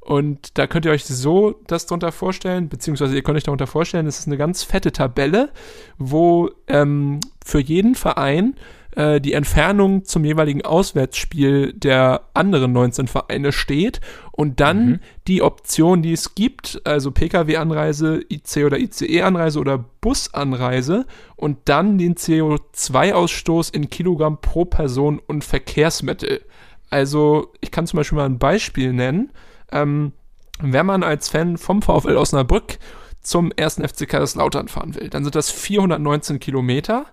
Und da könnt ihr euch so das drunter vorstellen, beziehungsweise ihr könnt euch darunter vorstellen, es ist eine ganz fette Tabelle, wo ähm, für jeden Verein äh, die Entfernung zum jeweiligen Auswärtsspiel der anderen 19 Vereine steht und dann mhm. die Option, die es gibt, also Pkw-Anreise, IC oder ICE-Anreise oder Busanreise und dann den CO2-Ausstoß in Kilogramm pro Person und Verkehrsmittel. Also, ich kann zum Beispiel mal ein Beispiel nennen. Ähm, wenn man als Fan vom VfL Osnabrück zum ersten FC Kaiserslautern fahren will, dann sind das 419 Kilometer.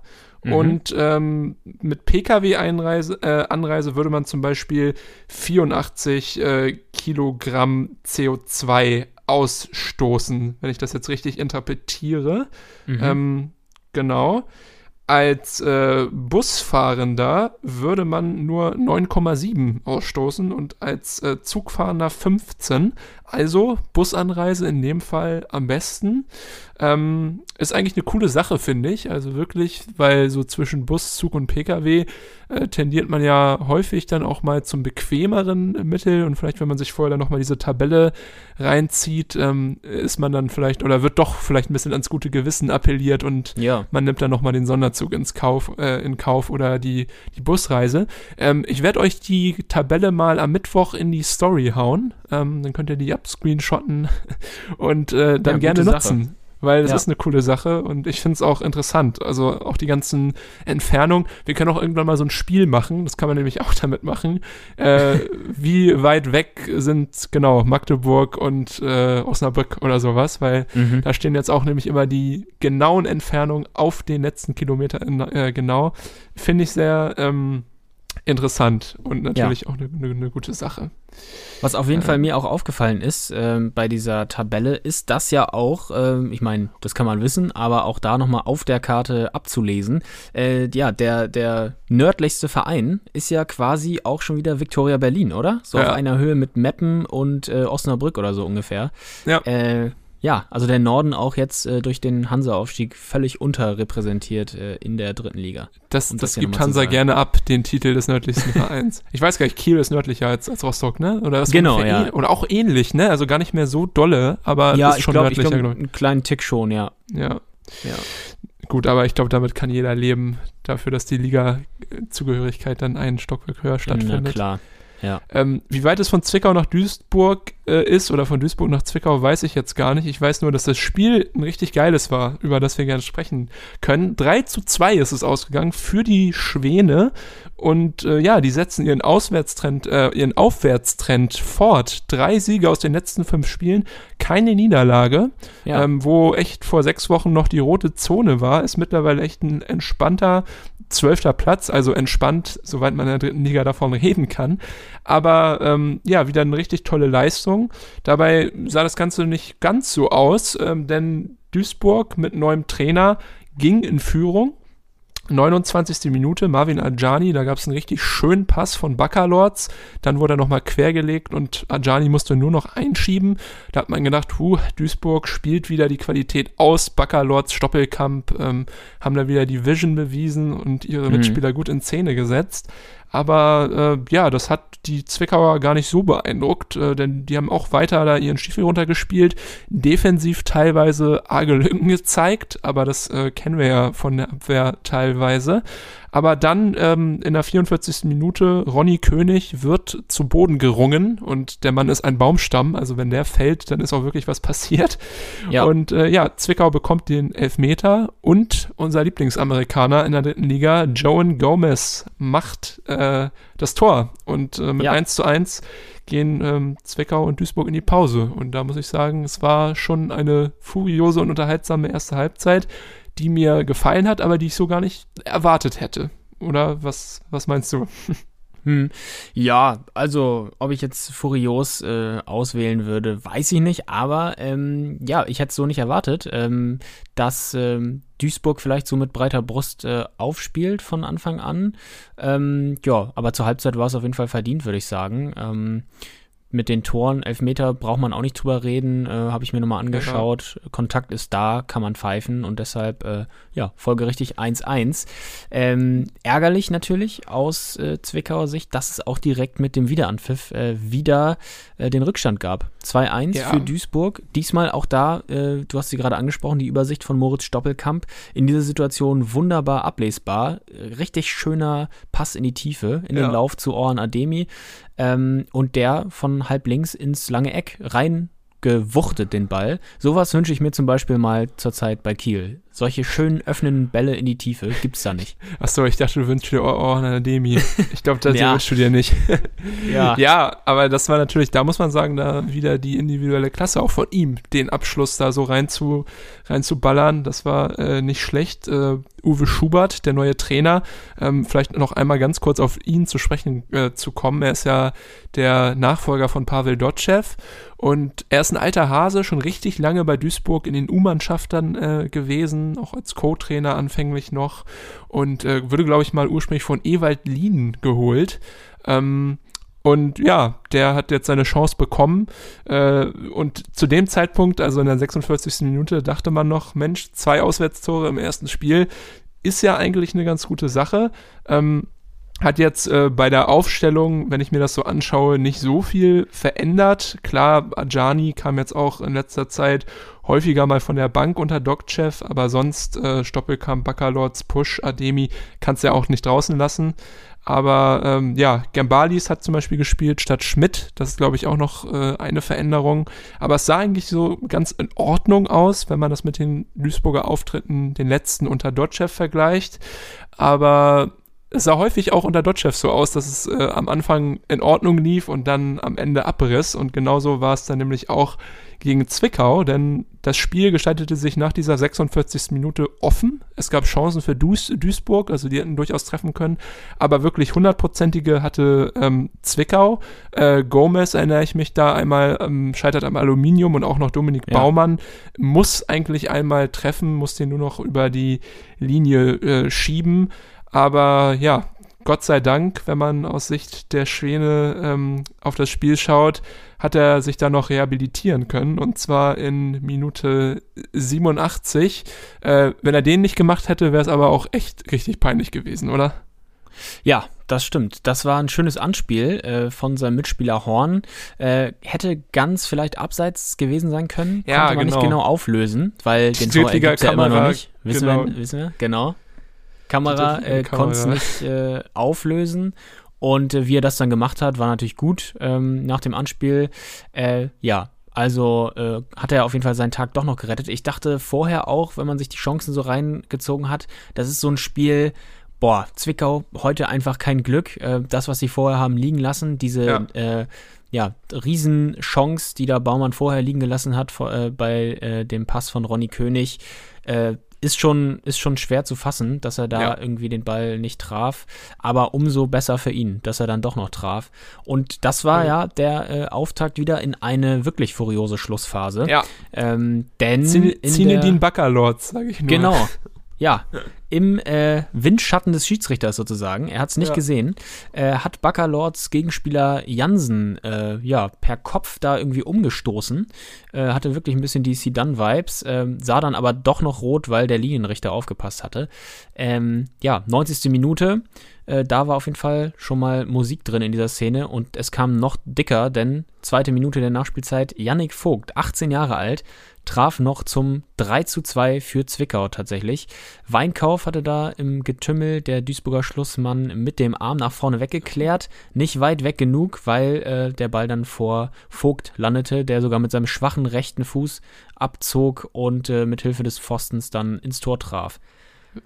Mhm. Und ähm, mit Pkw-Anreise äh, Anreise würde man zum Beispiel 84 äh, Kilogramm CO2 ausstoßen, wenn ich das jetzt richtig interpretiere. Mhm. Ähm, genau als äh, Busfahrender würde man nur 9,7 ausstoßen und als äh, Zugfahrender 15. Also Busanreise in dem Fall am besten. Ähm, ist eigentlich eine coole Sache, finde ich. Also wirklich, weil so zwischen Bus, Zug und Pkw äh, tendiert man ja häufig dann auch mal zum bequemeren Mittel und vielleicht, wenn man sich vorher dann nochmal diese Tabelle reinzieht, ähm, ist man dann vielleicht oder wird doch vielleicht ein bisschen ans gute Gewissen appelliert und ja. man nimmt dann nochmal den Sonderzug ins Kauf, äh, in Kauf oder die, die Busreise. Ähm, ich werde euch die Tabelle mal am Mittwoch in die Story hauen. Ähm, dann könnt ihr die abscreenshotten (laughs) und äh, dann ja, gerne nutzen. Sache weil es ja. ist eine coole Sache und ich finde es auch interessant. Also auch die ganzen Entfernungen. Wir können auch irgendwann mal so ein Spiel machen, das kann man nämlich auch (laughs) damit machen. Äh, wie weit weg sind genau Magdeburg und äh, Osnabrück oder sowas, weil mhm. da stehen jetzt auch nämlich immer die genauen Entfernungen auf den letzten Kilometer in, äh, genau. Finde ich sehr ähm, interessant und natürlich ja. auch eine, eine, eine, gute Sache. Was auf jeden äh, Fall mir auch aufgefallen ist ähm, bei dieser Tabelle, ist das ja auch, ähm, ich meine, das kann man wissen, aber auch da nochmal auf der Karte abzulesen. Äh, ja, der, der nördlichste Verein ist ja quasi auch schon wieder Victoria Berlin, oder? So ja. auf einer Höhe mit Meppen und äh, Osnabrück oder so ungefähr. Ja. Ja, also der Norden auch jetzt äh, durch den Hansa-Aufstieg völlig unterrepräsentiert äh, in der dritten Liga. Das, das, das gibt Hansa gerne ab, den Titel des nördlichsten (laughs) Vereins. ich weiß gar nicht, Kiel ist nördlicher als, als Rostock, ne? Oder ist genau, ja. Oder auch ähnlich, ne? Also gar nicht mehr so dolle, aber ja, ist schon glaub, nördlicher. Ja, glaub, einen kleinen Tick schon, ja. Ja. Ja. Gut, aber ich glaube, damit kann jeder leben, dafür, dass die Liga-Zugehörigkeit dann einen Stockwerk höher stattfindet. Na klar. Ja. Ähm, wie weit es von Zwickau nach Duisburg äh, ist oder von Duisburg nach Zwickau, weiß ich jetzt gar nicht. Ich weiß nur, dass das Spiel ein richtig geiles war, über das wir gerne sprechen können. 3 zu 2 ist es ausgegangen für die Schwäne. Und äh, ja, die setzen ihren Auswärtstrend, äh, ihren Aufwärtstrend fort. Drei Siege aus den letzten fünf Spielen, keine Niederlage. Ja. Ähm, wo echt vor sechs Wochen noch die rote Zone war, ist mittlerweile echt ein entspannter zwölfter Platz, also entspannt, soweit man in der dritten Liga davon reden kann. Aber ähm, ja, wieder eine richtig tolle Leistung. Dabei sah das Ganze nicht ganz so aus, ähm, denn Duisburg mit neuem Trainer ging in Führung 29. Minute, Marvin Ajani, da gab es einen richtig schönen Pass von Baccalords, dann wurde er nochmal quergelegt und Ajani musste nur noch einschieben. Da hat man gedacht, huh, Duisburg spielt wieder die Qualität aus, Baccalords, Stoppelkamp ähm, haben da wieder die Vision bewiesen und ihre mhm. Mitspieler gut in Szene gesetzt. Aber äh, ja, das hat die Zwickauer gar nicht so beeindruckt, äh, denn die haben auch weiter da ihren Stiefel runtergespielt, defensiv teilweise arge Lücken gezeigt, aber das äh, kennen wir ja von der Abwehr teilweise. Aber dann ähm, in der 44. Minute, Ronny König wird zu Boden gerungen und der Mann ist ein Baumstamm, also wenn der fällt, dann ist auch wirklich was passiert. Ja. Und äh, ja, Zwickau bekommt den Elfmeter und unser Lieblingsamerikaner in der dritten Liga, Joan Gomez, macht äh, das Tor. Und äh, mit ja. 1 zu 1 gehen ähm, Zwickau und Duisburg in die Pause. Und da muss ich sagen, es war schon eine furiose und unterhaltsame erste Halbzeit die mir gefallen hat, aber die ich so gar nicht erwartet hätte. Oder was, was meinst du? Hm. Ja, also ob ich jetzt Furios äh, auswählen würde, weiß ich nicht, aber ähm, ja, ich hätte es so nicht erwartet, ähm, dass ähm, Duisburg vielleicht so mit breiter Brust äh, aufspielt von Anfang an. Ähm, ja, aber zur Halbzeit war es auf jeden Fall verdient, würde ich sagen. Mit den Toren, Elfmeter braucht man auch nicht drüber reden, äh, habe ich mir nochmal angeschaut. Ja. Kontakt ist da, kann man pfeifen und deshalb, äh, ja, folgerichtig 1-1. Ähm, ärgerlich natürlich aus äh, Zwickauer Sicht, dass es auch direkt mit dem Wiederanpfiff äh, wieder äh, den Rückstand gab. 2-1 ja. für Duisburg. Diesmal auch da, äh, du hast sie gerade angesprochen, die Übersicht von Moritz Stoppelkamp. In dieser Situation wunderbar ablesbar. Richtig schöner Pass in die Tiefe, in ja. den Lauf zu Oran Ademi ähm, und der von halb links ins lange Eck rein gewuchtet den Ball. Sowas wünsche ich mir zum Beispiel mal zurzeit bei Kiel. Solche schönen öffnenden Bälle in die Tiefe gibt's da nicht. (laughs) Achso, ich dachte, du wünschst dir oh, oh, eine Demi. Ich glaube, das (laughs) ja. wünschst du dir nicht. (laughs) ja. ja, aber das war natürlich, da muss man sagen, da wieder die individuelle Klasse auch von ihm, den Abschluss da so rein zu, rein zu ballern. Das war äh, nicht schlecht. Äh, Uwe Schubert, der neue Trainer, ähm, vielleicht noch einmal ganz kurz auf ihn zu sprechen äh, zu kommen. Er ist ja der Nachfolger von Pavel Dotschew und er ist ein alter Hase, schon richtig lange bei Duisburg in den U-Mannschaften äh, gewesen auch als Co-Trainer anfänglich noch und äh, wurde, glaube ich, mal ursprünglich von Ewald Lien geholt. Ähm, und ja, der hat jetzt seine Chance bekommen. Äh, und zu dem Zeitpunkt, also in der 46. Minute, dachte man noch, Mensch, zwei Auswärtstore im ersten Spiel ist ja eigentlich eine ganz gute Sache. Ähm, hat jetzt äh, bei der Aufstellung, wenn ich mir das so anschaue, nicht so viel verändert. Klar, Ajani kam jetzt auch in letzter Zeit häufiger mal von der Bank unter Dokchev, aber sonst äh, Stoppelkamp, Baccalords, Push, Ademi kannst du ja auch nicht draußen lassen. Aber ähm, ja, Gambalis hat zum Beispiel gespielt statt Schmidt. Das ist, glaube ich, auch noch äh, eine Veränderung. Aber es sah eigentlich so ganz in Ordnung aus, wenn man das mit den Duisburger Auftritten, den letzten unter Dotchev vergleicht. Aber es sah häufig auch unter Dotchev so aus, dass es äh, am Anfang in Ordnung lief und dann am Ende abriss. Und genauso war es dann nämlich auch gegen Zwickau, denn das Spiel gestaltete sich nach dieser 46. Minute offen. Es gab Chancen für Duis Duisburg, also die hätten durchaus treffen können, aber wirklich hundertprozentige hatte ähm, Zwickau. Äh, Gomez erinnere ich mich da einmal, ähm, scheitert am Aluminium und auch noch Dominik ja. Baumann muss eigentlich einmal treffen, muss den nur noch über die Linie äh, schieben. Aber ja, Gott sei Dank, wenn man aus Sicht der Schwäne ähm, auf das Spiel schaut, hat er sich da noch rehabilitieren können. Und zwar in Minute 87. Äh, wenn er den nicht gemacht hätte, wäre es aber auch echt richtig peinlich gewesen, oder? Ja, das stimmt. Das war ein schönes Anspiel äh, von seinem Mitspieler Horn. Äh, hätte ganz vielleicht abseits gewesen sein können. Ja, Konnte man genau. nicht genau auflösen, weil den Tor gibt ja immer noch nicht. Wissen, genau. wir, wissen wir? Genau. Kamera äh, konnte es nicht äh, auflösen. Und äh, wie er das dann gemacht hat, war natürlich gut ähm, nach dem Anspiel. Äh, ja, also äh, hat er auf jeden Fall seinen Tag doch noch gerettet. Ich dachte vorher auch, wenn man sich die Chancen so reingezogen hat, das ist so ein Spiel, boah, Zwickau heute einfach kein Glück. Äh, das, was sie vorher haben liegen lassen, diese ja. Äh, ja, Riesenchance, die da Baumann vorher liegen gelassen hat vor, äh, bei äh, dem Pass von Ronny König, äh, ist schon, ist schon schwer zu fassen, dass er da ja. irgendwie den Ball nicht traf. Aber umso besser für ihn, dass er dann doch noch traf. Und das war mhm. ja der äh, Auftakt wieder in eine wirklich furiose Schlussphase. Ja. Ähm, denn. Zinedine Baccalords, sage ich nur. Genau. (laughs) Ja, im äh, Windschatten des Schiedsrichters sozusagen. Er hat es nicht ja. gesehen. Äh, hat Baccalords Gegenspieler Jansen äh, ja, per Kopf da irgendwie umgestoßen. Äh, hatte wirklich ein bisschen die Sidan-Vibes. Ähm, sah dann aber doch noch rot, weil der Linienrichter aufgepasst hatte. Ähm, ja, 90. Minute. Äh, da war auf jeden Fall schon mal Musik drin in dieser Szene und es kam noch dicker, denn zweite Minute der Nachspielzeit, Yannick Vogt, 18 Jahre alt, traf noch zum 3 zu 2 für Zwickau tatsächlich. Weinkauf hatte da im Getümmel der Duisburger Schlussmann mit dem Arm nach vorne weggeklärt. Nicht weit weg genug, weil äh, der Ball dann vor Vogt landete, der sogar mit seinem schwachen rechten Fuß abzog und äh, mit Hilfe des Pfostens dann ins Tor traf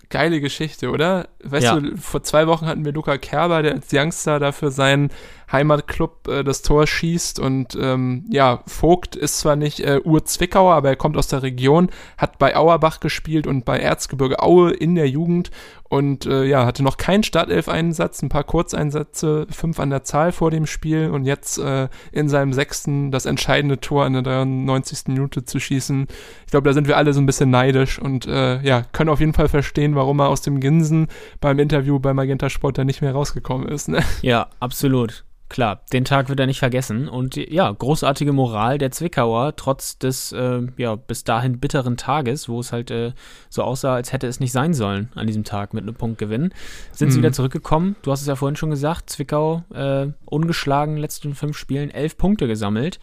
geile Geschichte, oder? Weißt ja. du, vor zwei Wochen hatten wir Luca Kerber, der als Youngster dafür seinen Heimatclub äh, das Tor schießt und ähm, ja, Vogt ist zwar nicht äh, Ur-Zwickauer, aber er kommt aus der Region, hat bei Auerbach gespielt und bei Erzgebirge Aue in der Jugend und äh, ja, hatte noch keinen Startelf-Einsatz, ein paar Kurzeinsätze, fünf an der Zahl vor dem Spiel und jetzt äh, in seinem sechsten das entscheidende Tor in der 93. Minute zu schießen. Ich glaube, da sind wir alle so ein bisschen neidisch und äh, ja, können auf jeden Fall verstehen, warum er aus dem Ginsen beim Interview bei Magenta Sport da nicht mehr rausgekommen ist. Ne? Ja, absolut klar, den Tag wird er nicht vergessen. Und ja, großartige Moral der Zwickauer, trotz des äh, ja, bis dahin bitteren Tages, wo es halt äh, so aussah, als hätte es nicht sein sollen an diesem Tag mit einem Punktgewinn, sind mhm. sie wieder zurückgekommen. Du hast es ja vorhin schon gesagt, Zwickau äh, ungeschlagen, letzten fünf Spielen elf Punkte gesammelt.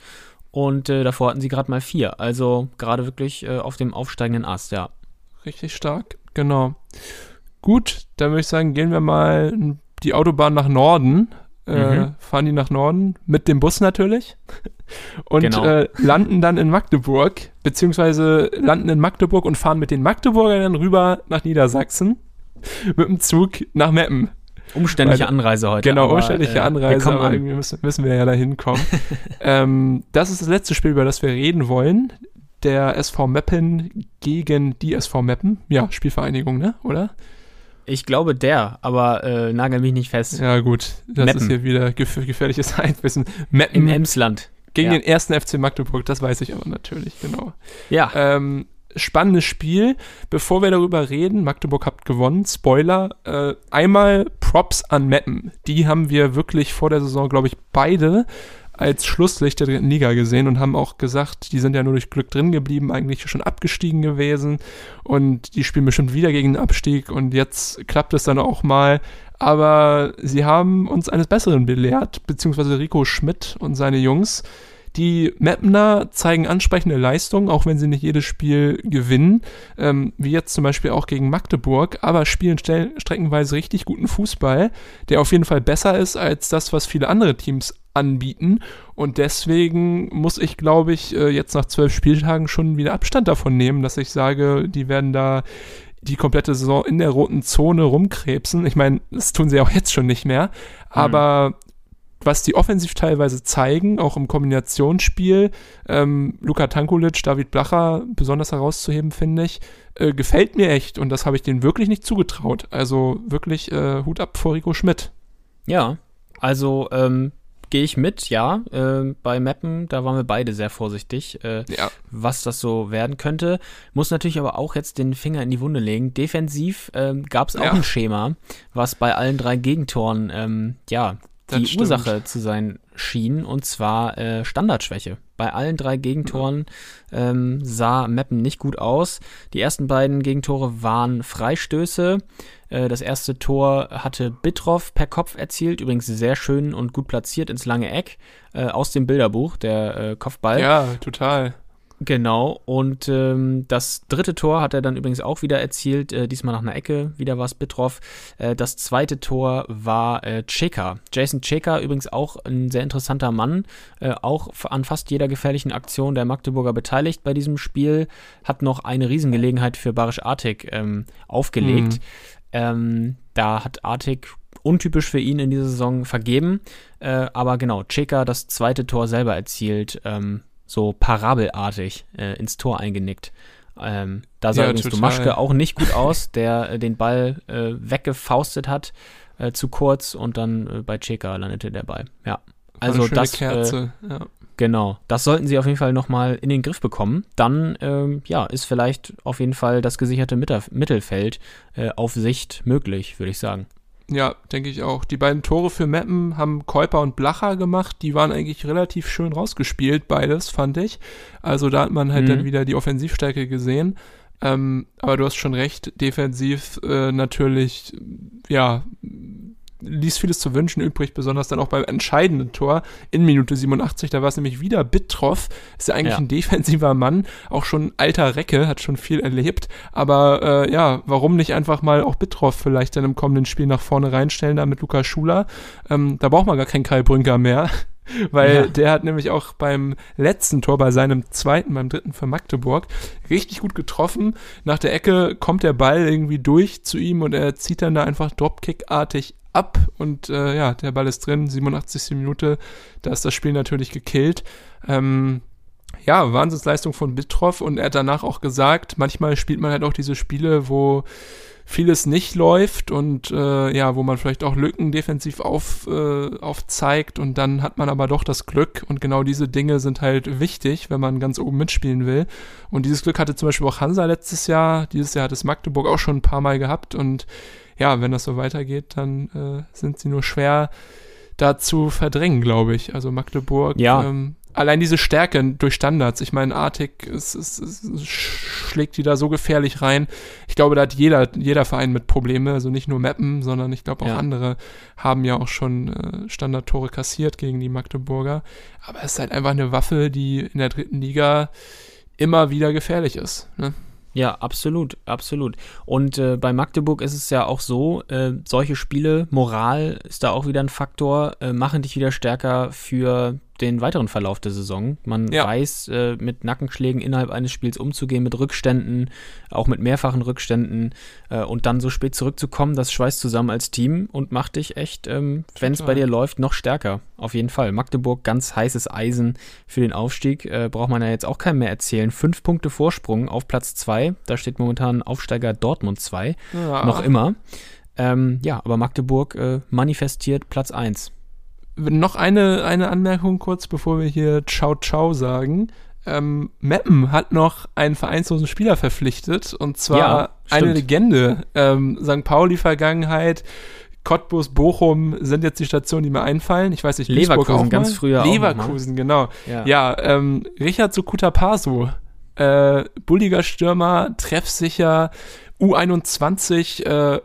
Und äh, davor hatten sie gerade mal vier. Also gerade wirklich äh, auf dem aufsteigenden Ast, ja. Richtig stark, genau. Gut, dann würde ich sagen, gehen wir mal die Autobahn nach Norden äh, mhm. fahren die nach Norden, mit dem Bus natürlich. (laughs) Und genau. äh, landen dann in Magdeburg, beziehungsweise landen in Magdeburg und fahren mit den Magdeburgern dann rüber nach Niedersachsen (laughs) mit dem Zug nach Meppen. Umständliche Weil, Anreise heute. Genau, aber, umständliche äh, Anreise, aber irgendwie müssen, müssen, wir ja da hinkommen. (laughs) ähm, das ist das letzte Spiel, über das wir reden wollen. Der SV Meppen gegen die SV Meppen. Ja, Spielvereinigung, ne? Oder? Ich glaube der, aber äh, nagel mich nicht fest. Ja, gut. Das Meppen. ist hier wieder gef gefährliches. (laughs) Meppen. Im Emsland. Gegen ja. den ersten FC Magdeburg, das weiß ich aber natürlich, genau. Ja. Ähm, spannendes Spiel. Bevor wir darüber reden, Magdeburg hat gewonnen. Spoiler. Äh, einmal Props an Meppen. Die haben wir wirklich vor der Saison, glaube ich, beide als Schlusslicht der dritten Liga gesehen und haben auch gesagt, die sind ja nur durch Glück drin geblieben, eigentlich schon abgestiegen gewesen und die spielen bestimmt wieder gegen den Abstieg und jetzt klappt es dann auch mal. Aber sie haben uns eines Besseren belehrt, beziehungsweise Rico Schmidt und seine Jungs. Die Mapner zeigen ansprechende Leistungen, auch wenn sie nicht jedes Spiel gewinnen, ähm, wie jetzt zum Beispiel auch gegen Magdeburg, aber spielen streckenweise richtig guten Fußball, der auf jeden Fall besser ist als das, was viele andere Teams anbieten. Und deswegen muss ich, glaube ich, äh, jetzt nach zwölf Spieltagen schon wieder Abstand davon nehmen, dass ich sage, die werden da die komplette Saison in der roten Zone rumkrebsen. Ich meine, das tun sie auch jetzt schon nicht mehr. Aber mhm. was die offensiv teilweise zeigen, auch im Kombinationsspiel, ähm, Luka Tankulic, David Blacher besonders herauszuheben, finde ich, äh, gefällt mir echt. Und das habe ich denen wirklich nicht zugetraut. Also wirklich äh, Hut ab vor Rico Schmidt. Ja, also ähm, gehe ich mit, ja. Äh, bei Mappen, da waren wir beide sehr vorsichtig, äh, ja. was das so werden könnte. Muss natürlich aber auch jetzt den Finger in die Wunde legen. Defensiv ähm, gab es auch ja. ein Schema, was bei allen drei Gegentoren, ähm, ja, die Ursache zu sein schien, und zwar äh, Standardschwäche. Bei allen drei Gegentoren ähm, sah Meppen nicht gut aus. Die ersten beiden Gegentore waren Freistöße. Äh, das erste Tor hatte Bitroff per Kopf erzielt, übrigens sehr schön und gut platziert ins lange Eck äh, aus dem Bilderbuch, der äh, Kopfball. Ja, total. Genau, und ähm, das dritte Tor hat er dann übrigens auch wieder erzielt, äh, diesmal nach einer Ecke, wieder war es Bitroff. Äh, das zweite Tor war äh, Cheka. Jason Cheka, übrigens auch ein sehr interessanter Mann, äh, auch an fast jeder gefährlichen Aktion der Magdeburger beteiligt bei diesem Spiel, hat noch eine Riesengelegenheit für Barisch Artik ähm, aufgelegt. Mhm. Ähm, da hat Artik untypisch für ihn in dieser Saison vergeben, äh, aber genau, Cheka das zweite Tor selber erzielt. So parabelartig äh, ins Tor eingenickt. Ähm, da sah ja, übrigens Dumaschke auch nicht gut aus, der äh, den Ball äh, weggefaustet hat, äh, zu kurz und dann äh, bei Cheka landete der Ball. Ja. Also das, äh, Kerze. Ja. genau, das sollten sie auf jeden Fall nochmal in den Griff bekommen. Dann, ähm, ja, ist vielleicht auf jeden Fall das gesicherte Mittelfeld äh, auf Sicht möglich, würde ich sagen. Ja, denke ich auch. Die beiden Tore für Meppen haben Käuper und Blacher gemacht. Die waren eigentlich relativ schön rausgespielt, beides, fand ich. Also da hat man halt mhm. dann wieder die Offensivstärke gesehen. Ähm, aber du hast schon recht, defensiv äh, natürlich, ja, ließ vieles zu wünschen übrig, besonders dann auch beim entscheidenden Tor in Minute 87. Da war es nämlich wieder Bittroff. Ist ja eigentlich ja. ein defensiver Mann, auch schon alter Recke, hat schon viel erlebt. Aber äh, ja, warum nicht einfach mal auch Bittroff vielleicht dann im kommenden Spiel nach vorne reinstellen, da mit Lukas Schuler? Ähm, da braucht man gar keinen Kai Brünker mehr. (laughs) Weil ja. der hat nämlich auch beim letzten Tor, bei seinem zweiten, beim dritten für Magdeburg, richtig gut getroffen. Nach der Ecke kommt der Ball irgendwie durch zu ihm und er zieht dann da einfach Dropkick-artig ab und äh, ja, der Ball ist drin, 87. Minute, da ist das Spiel natürlich gekillt. Ähm, ja, Wahnsinnsleistung von Bitroff und er hat danach auch gesagt, manchmal spielt man halt auch diese Spiele, wo vieles nicht läuft und äh, ja, wo man vielleicht auch Lücken defensiv auf, äh, aufzeigt und dann hat man aber doch das Glück und genau diese Dinge sind halt wichtig, wenn man ganz oben mitspielen will. Und dieses Glück hatte zum Beispiel auch Hansa letztes Jahr, dieses Jahr hat es Magdeburg auch schon ein paar Mal gehabt und ja, wenn das so weitergeht, dann äh, sind sie nur schwer da zu verdrängen, glaube ich. Also Magdeburg, ja. ähm, allein diese Stärke durch Standards. Ich meine, Artig es, es, es schlägt die da so gefährlich rein. Ich glaube, da hat jeder, jeder Verein mit Probleme. Also nicht nur Meppen, sondern ich glaube auch ja. andere haben ja auch schon äh, Standardtore kassiert gegen die Magdeburger. Aber es ist halt einfach eine Waffe, die in der dritten Liga immer wieder gefährlich ist. Ne? Ja, absolut, absolut. Und äh, bei Magdeburg ist es ja auch so, äh, solche Spiele, Moral ist da auch wieder ein Faktor, äh, machen dich wieder stärker für den weiteren Verlauf der Saison. Man ja. weiß, äh, mit Nackenschlägen innerhalb eines Spiels umzugehen, mit Rückständen, auch mit mehrfachen Rückständen äh, und dann so spät zurückzukommen, das schweißt zusammen als Team und macht dich echt, ähm, wenn es bei dir läuft, noch stärker. Auf jeden Fall. Magdeburg, ganz heißes Eisen für den Aufstieg. Äh, braucht man ja jetzt auch keinem mehr erzählen. Fünf Punkte Vorsprung auf Platz zwei. Da steht momentan Aufsteiger Dortmund 2. Ja. Noch immer. Ähm, ja, aber Magdeburg äh, manifestiert Platz 1 noch eine, eine Anmerkung kurz, bevor wir hier Ciao Ciao sagen. Ähm, Meppen hat noch einen vereinslosen Spieler verpflichtet und zwar ja, eine Legende. Ähm, St. Pauli-Vergangenheit, Cottbus, Bochum sind jetzt die Stationen, die mir einfallen. Ich weiß nicht, Leverkusen auch ganz früher Leverkusen, genau. Ja, ja ähm, Richard Sukutapasu, äh, bulliger Stürmer, treffsicher, U21, äh,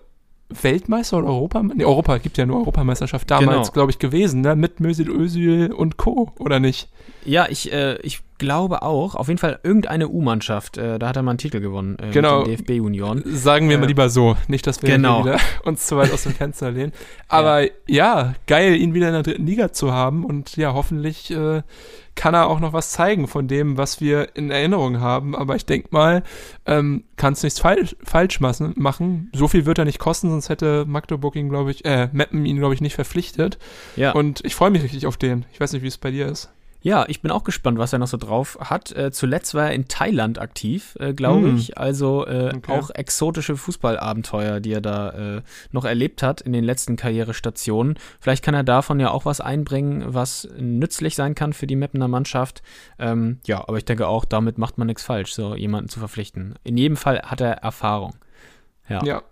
Weltmeister oder Europa? Nee, Europa gibt ja nur Europameisterschaft damals, genau. glaube ich, gewesen, ne? Mit Mösil Özil und Co. oder nicht? Ja, ich, äh, ich glaube auch. Auf jeden Fall irgendeine U-Mannschaft. Äh, da hat er mal einen Titel gewonnen. Äh, genau. DFB Union. Sagen wir mal äh, lieber so. Nicht, dass wir genau. wieder (laughs) uns zu weit aus dem Fenster lehnen. Aber ja. ja. geil, ihn wieder in der dritten Liga zu haben. Und ja, hoffentlich äh, kann er auch noch was zeigen von dem, was wir in Erinnerung haben. Aber ich denke mal, ähm, kannst nichts falsch, falsch machen. So viel wird er nicht kosten, sonst hätte Magdeburg ihn, glaube ich, äh, Meppen ihn, glaube ich, nicht verpflichtet. Ja. Und ich freue mich richtig auf den. Ich weiß nicht, wie es bei dir ist. Ja, ich bin auch gespannt, was er noch so drauf hat. Äh, zuletzt war er in Thailand aktiv, äh, glaube mm. ich. Also äh, okay. auch exotische Fußballabenteuer, die er da äh, noch erlebt hat in den letzten Karrierestationen. Vielleicht kann er davon ja auch was einbringen, was nützlich sein kann für die Mappener Mannschaft. Ähm, ja, aber ich denke auch, damit macht man nichts falsch, so jemanden zu verpflichten. In jedem Fall hat er Erfahrung. Ja. ja.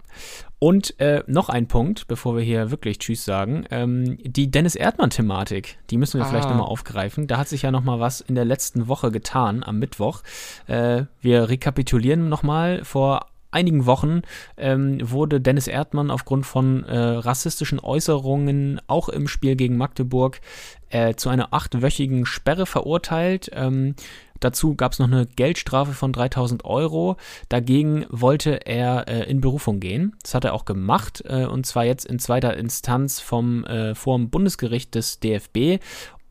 Und äh, noch ein Punkt, bevor wir hier wirklich Tschüss sagen. Ähm, die Dennis Erdmann-Thematik, die müssen wir ah. vielleicht nochmal aufgreifen. Da hat sich ja nochmal was in der letzten Woche getan, am Mittwoch. Äh, wir rekapitulieren nochmal. Vor einigen Wochen ähm, wurde Dennis Erdmann aufgrund von äh, rassistischen Äußerungen auch im Spiel gegen Magdeburg äh, zu einer achtwöchigen Sperre verurteilt. Ähm, dazu gab es noch eine Geldstrafe von 3000 Euro. Dagegen wollte er äh, in Berufung gehen. Das hat er auch gemacht äh, und zwar jetzt in zweiter Instanz vom, äh, vor dem Bundesgericht des DFB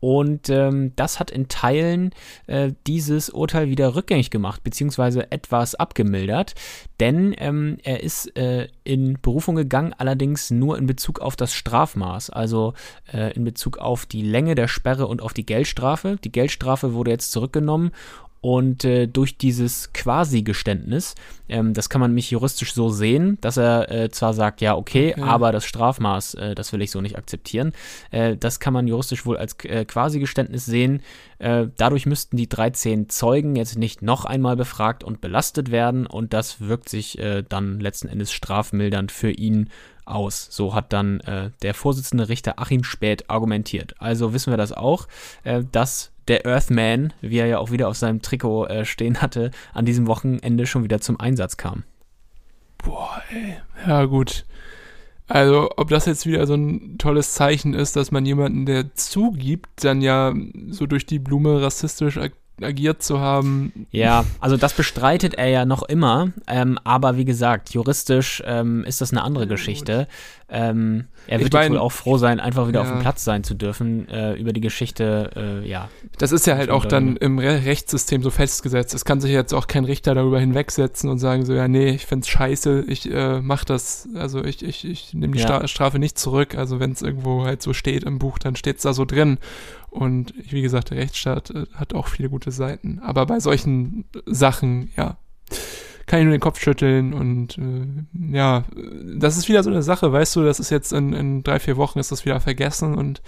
und ähm, das hat in Teilen äh, dieses Urteil wieder rückgängig gemacht, beziehungsweise etwas abgemildert. Denn ähm, er ist äh, in Berufung gegangen, allerdings nur in Bezug auf das Strafmaß, also äh, in Bezug auf die Länge der Sperre und auf die Geldstrafe. Die Geldstrafe wurde jetzt zurückgenommen und äh, durch dieses Quasi-Geständnis, ähm, das kann man mich juristisch so sehen, dass er äh, zwar sagt, ja, okay, okay, aber das Strafmaß, äh, das will ich so nicht akzeptieren. Äh, das kann man juristisch wohl als äh, Quasi-Geständnis sehen. Äh, dadurch müssten die 13 Zeugen jetzt nicht noch einmal befragt und belastet werden und das wirkt sich dann letzten Endes strafmildernd für ihn aus. So hat dann äh, der Vorsitzende Richter Achim Späth argumentiert. Also wissen wir das auch, äh, dass der Earthman, wie er ja auch wieder auf seinem Trikot äh, stehen hatte, an diesem Wochenende schon wieder zum Einsatz kam. Boah, ey. Ja, gut. Also, ob das jetzt wieder so ein tolles Zeichen ist, dass man jemanden, der zugibt, dann ja so durch die Blume rassistisch agiert zu haben. Ja, also das bestreitet er ja noch immer, ähm, aber wie gesagt, juristisch ähm, ist das eine andere Geschichte. Ähm, er wird ich mein, wohl auch froh sein, einfach wieder ja. auf dem Platz sein zu dürfen, äh, über die Geschichte, äh, ja. Das ist ja halt auch dann im Re Rechtssystem so festgesetzt. Es kann sich jetzt auch kein Richter darüber hinwegsetzen und sagen so, ja, nee, ich find's scheiße, ich äh, mach das, also ich, ich, ich nehme die ja. Strafe nicht zurück. Also wenn es irgendwo halt so steht im Buch, dann steht's da so drin. Und wie gesagt, der Rechtsstaat äh, hat auch viele gute Seiten. Aber bei solchen Sachen, ja, kann ich nur den Kopf schütteln und äh, ja, das ist wieder so eine Sache, weißt du, das ist jetzt in, in drei, vier Wochen ist das wieder vergessen und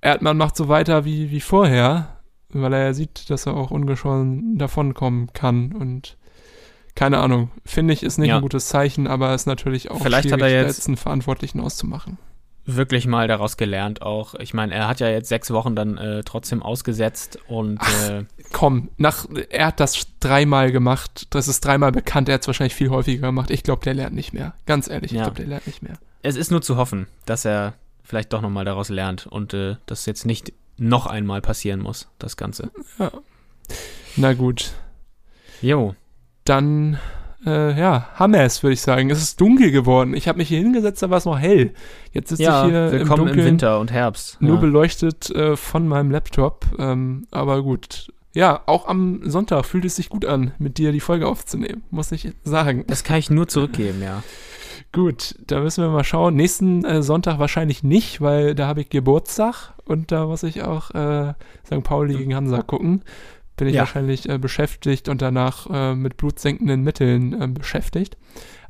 Erdmann macht so weiter wie, wie vorher, weil er ja sieht, dass er auch ungeschoren davonkommen kann und keine Ahnung, finde ich, ist nicht ja. ein gutes Zeichen, aber ist natürlich auch Vielleicht schwierig, hat er jetzt letzten Verantwortlichen auszumachen wirklich mal daraus gelernt auch. Ich meine, er hat ja jetzt sechs Wochen dann äh, trotzdem ausgesetzt und Ach, äh, komm, nach er hat das dreimal gemacht, das ist dreimal bekannt, er hat es wahrscheinlich viel häufiger gemacht. Ich glaube, der lernt nicht mehr. Ganz ehrlich, ja. ich glaube, der lernt nicht mehr. Es ist nur zu hoffen, dass er vielleicht doch nochmal daraus lernt und äh, das jetzt nicht noch einmal passieren muss, das Ganze. Ja. Na gut. Jo. Dann äh, ja, Hammers, würde ich sagen. Es ist dunkel geworden. Ich habe mich hier hingesetzt, da war es noch hell. Jetzt sitze ja, ich hier willkommen im, Dunkeln, im Winter und Herbst. Nur ja. beleuchtet äh, von meinem Laptop. Ähm, aber gut. Ja, auch am Sonntag fühlt es sich gut an, mit dir die Folge aufzunehmen, muss ich sagen. Das kann ich nur zurückgeben, ja. Gut, da müssen wir mal schauen. Nächsten äh, Sonntag wahrscheinlich nicht, weil da habe ich Geburtstag und da muss ich auch äh, St. Pauli gegen Hansa gucken bin ich ja. wahrscheinlich äh, beschäftigt und danach äh, mit blutsenkenden Mitteln äh, beschäftigt.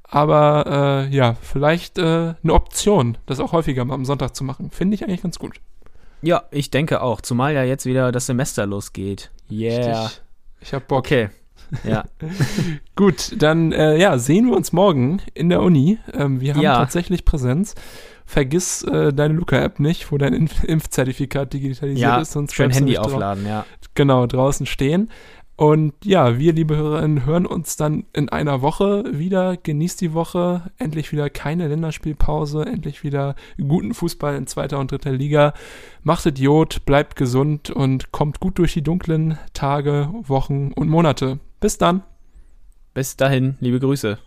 Aber äh, ja, vielleicht äh, eine Option, das auch häufiger mal am Sonntag zu machen. Finde ich eigentlich ganz gut. Ja, ich denke auch. Zumal ja jetzt wieder das Semester losgeht. Yeah. Richtig. Ich hab Bock. Okay. Ja. (laughs) Gut, dann äh, ja, sehen wir uns morgen in der Uni. Ähm, wir haben ja. tatsächlich Präsenz vergiss äh, deine Luca-App nicht, wo dein Impf Impfzertifikat digitalisiert ja, ist. Sonst schön Handy aufladen, ja. Genau, draußen stehen. Und ja, wir, liebe Hörerinnen, hören uns dann in einer Woche wieder. Genießt die Woche. Endlich wieder keine Länderspielpause. Endlich wieder guten Fußball in zweiter und dritter Liga. Macht Idiot, bleibt gesund und kommt gut durch die dunklen Tage, Wochen und Monate. Bis dann. Bis dahin, liebe Grüße.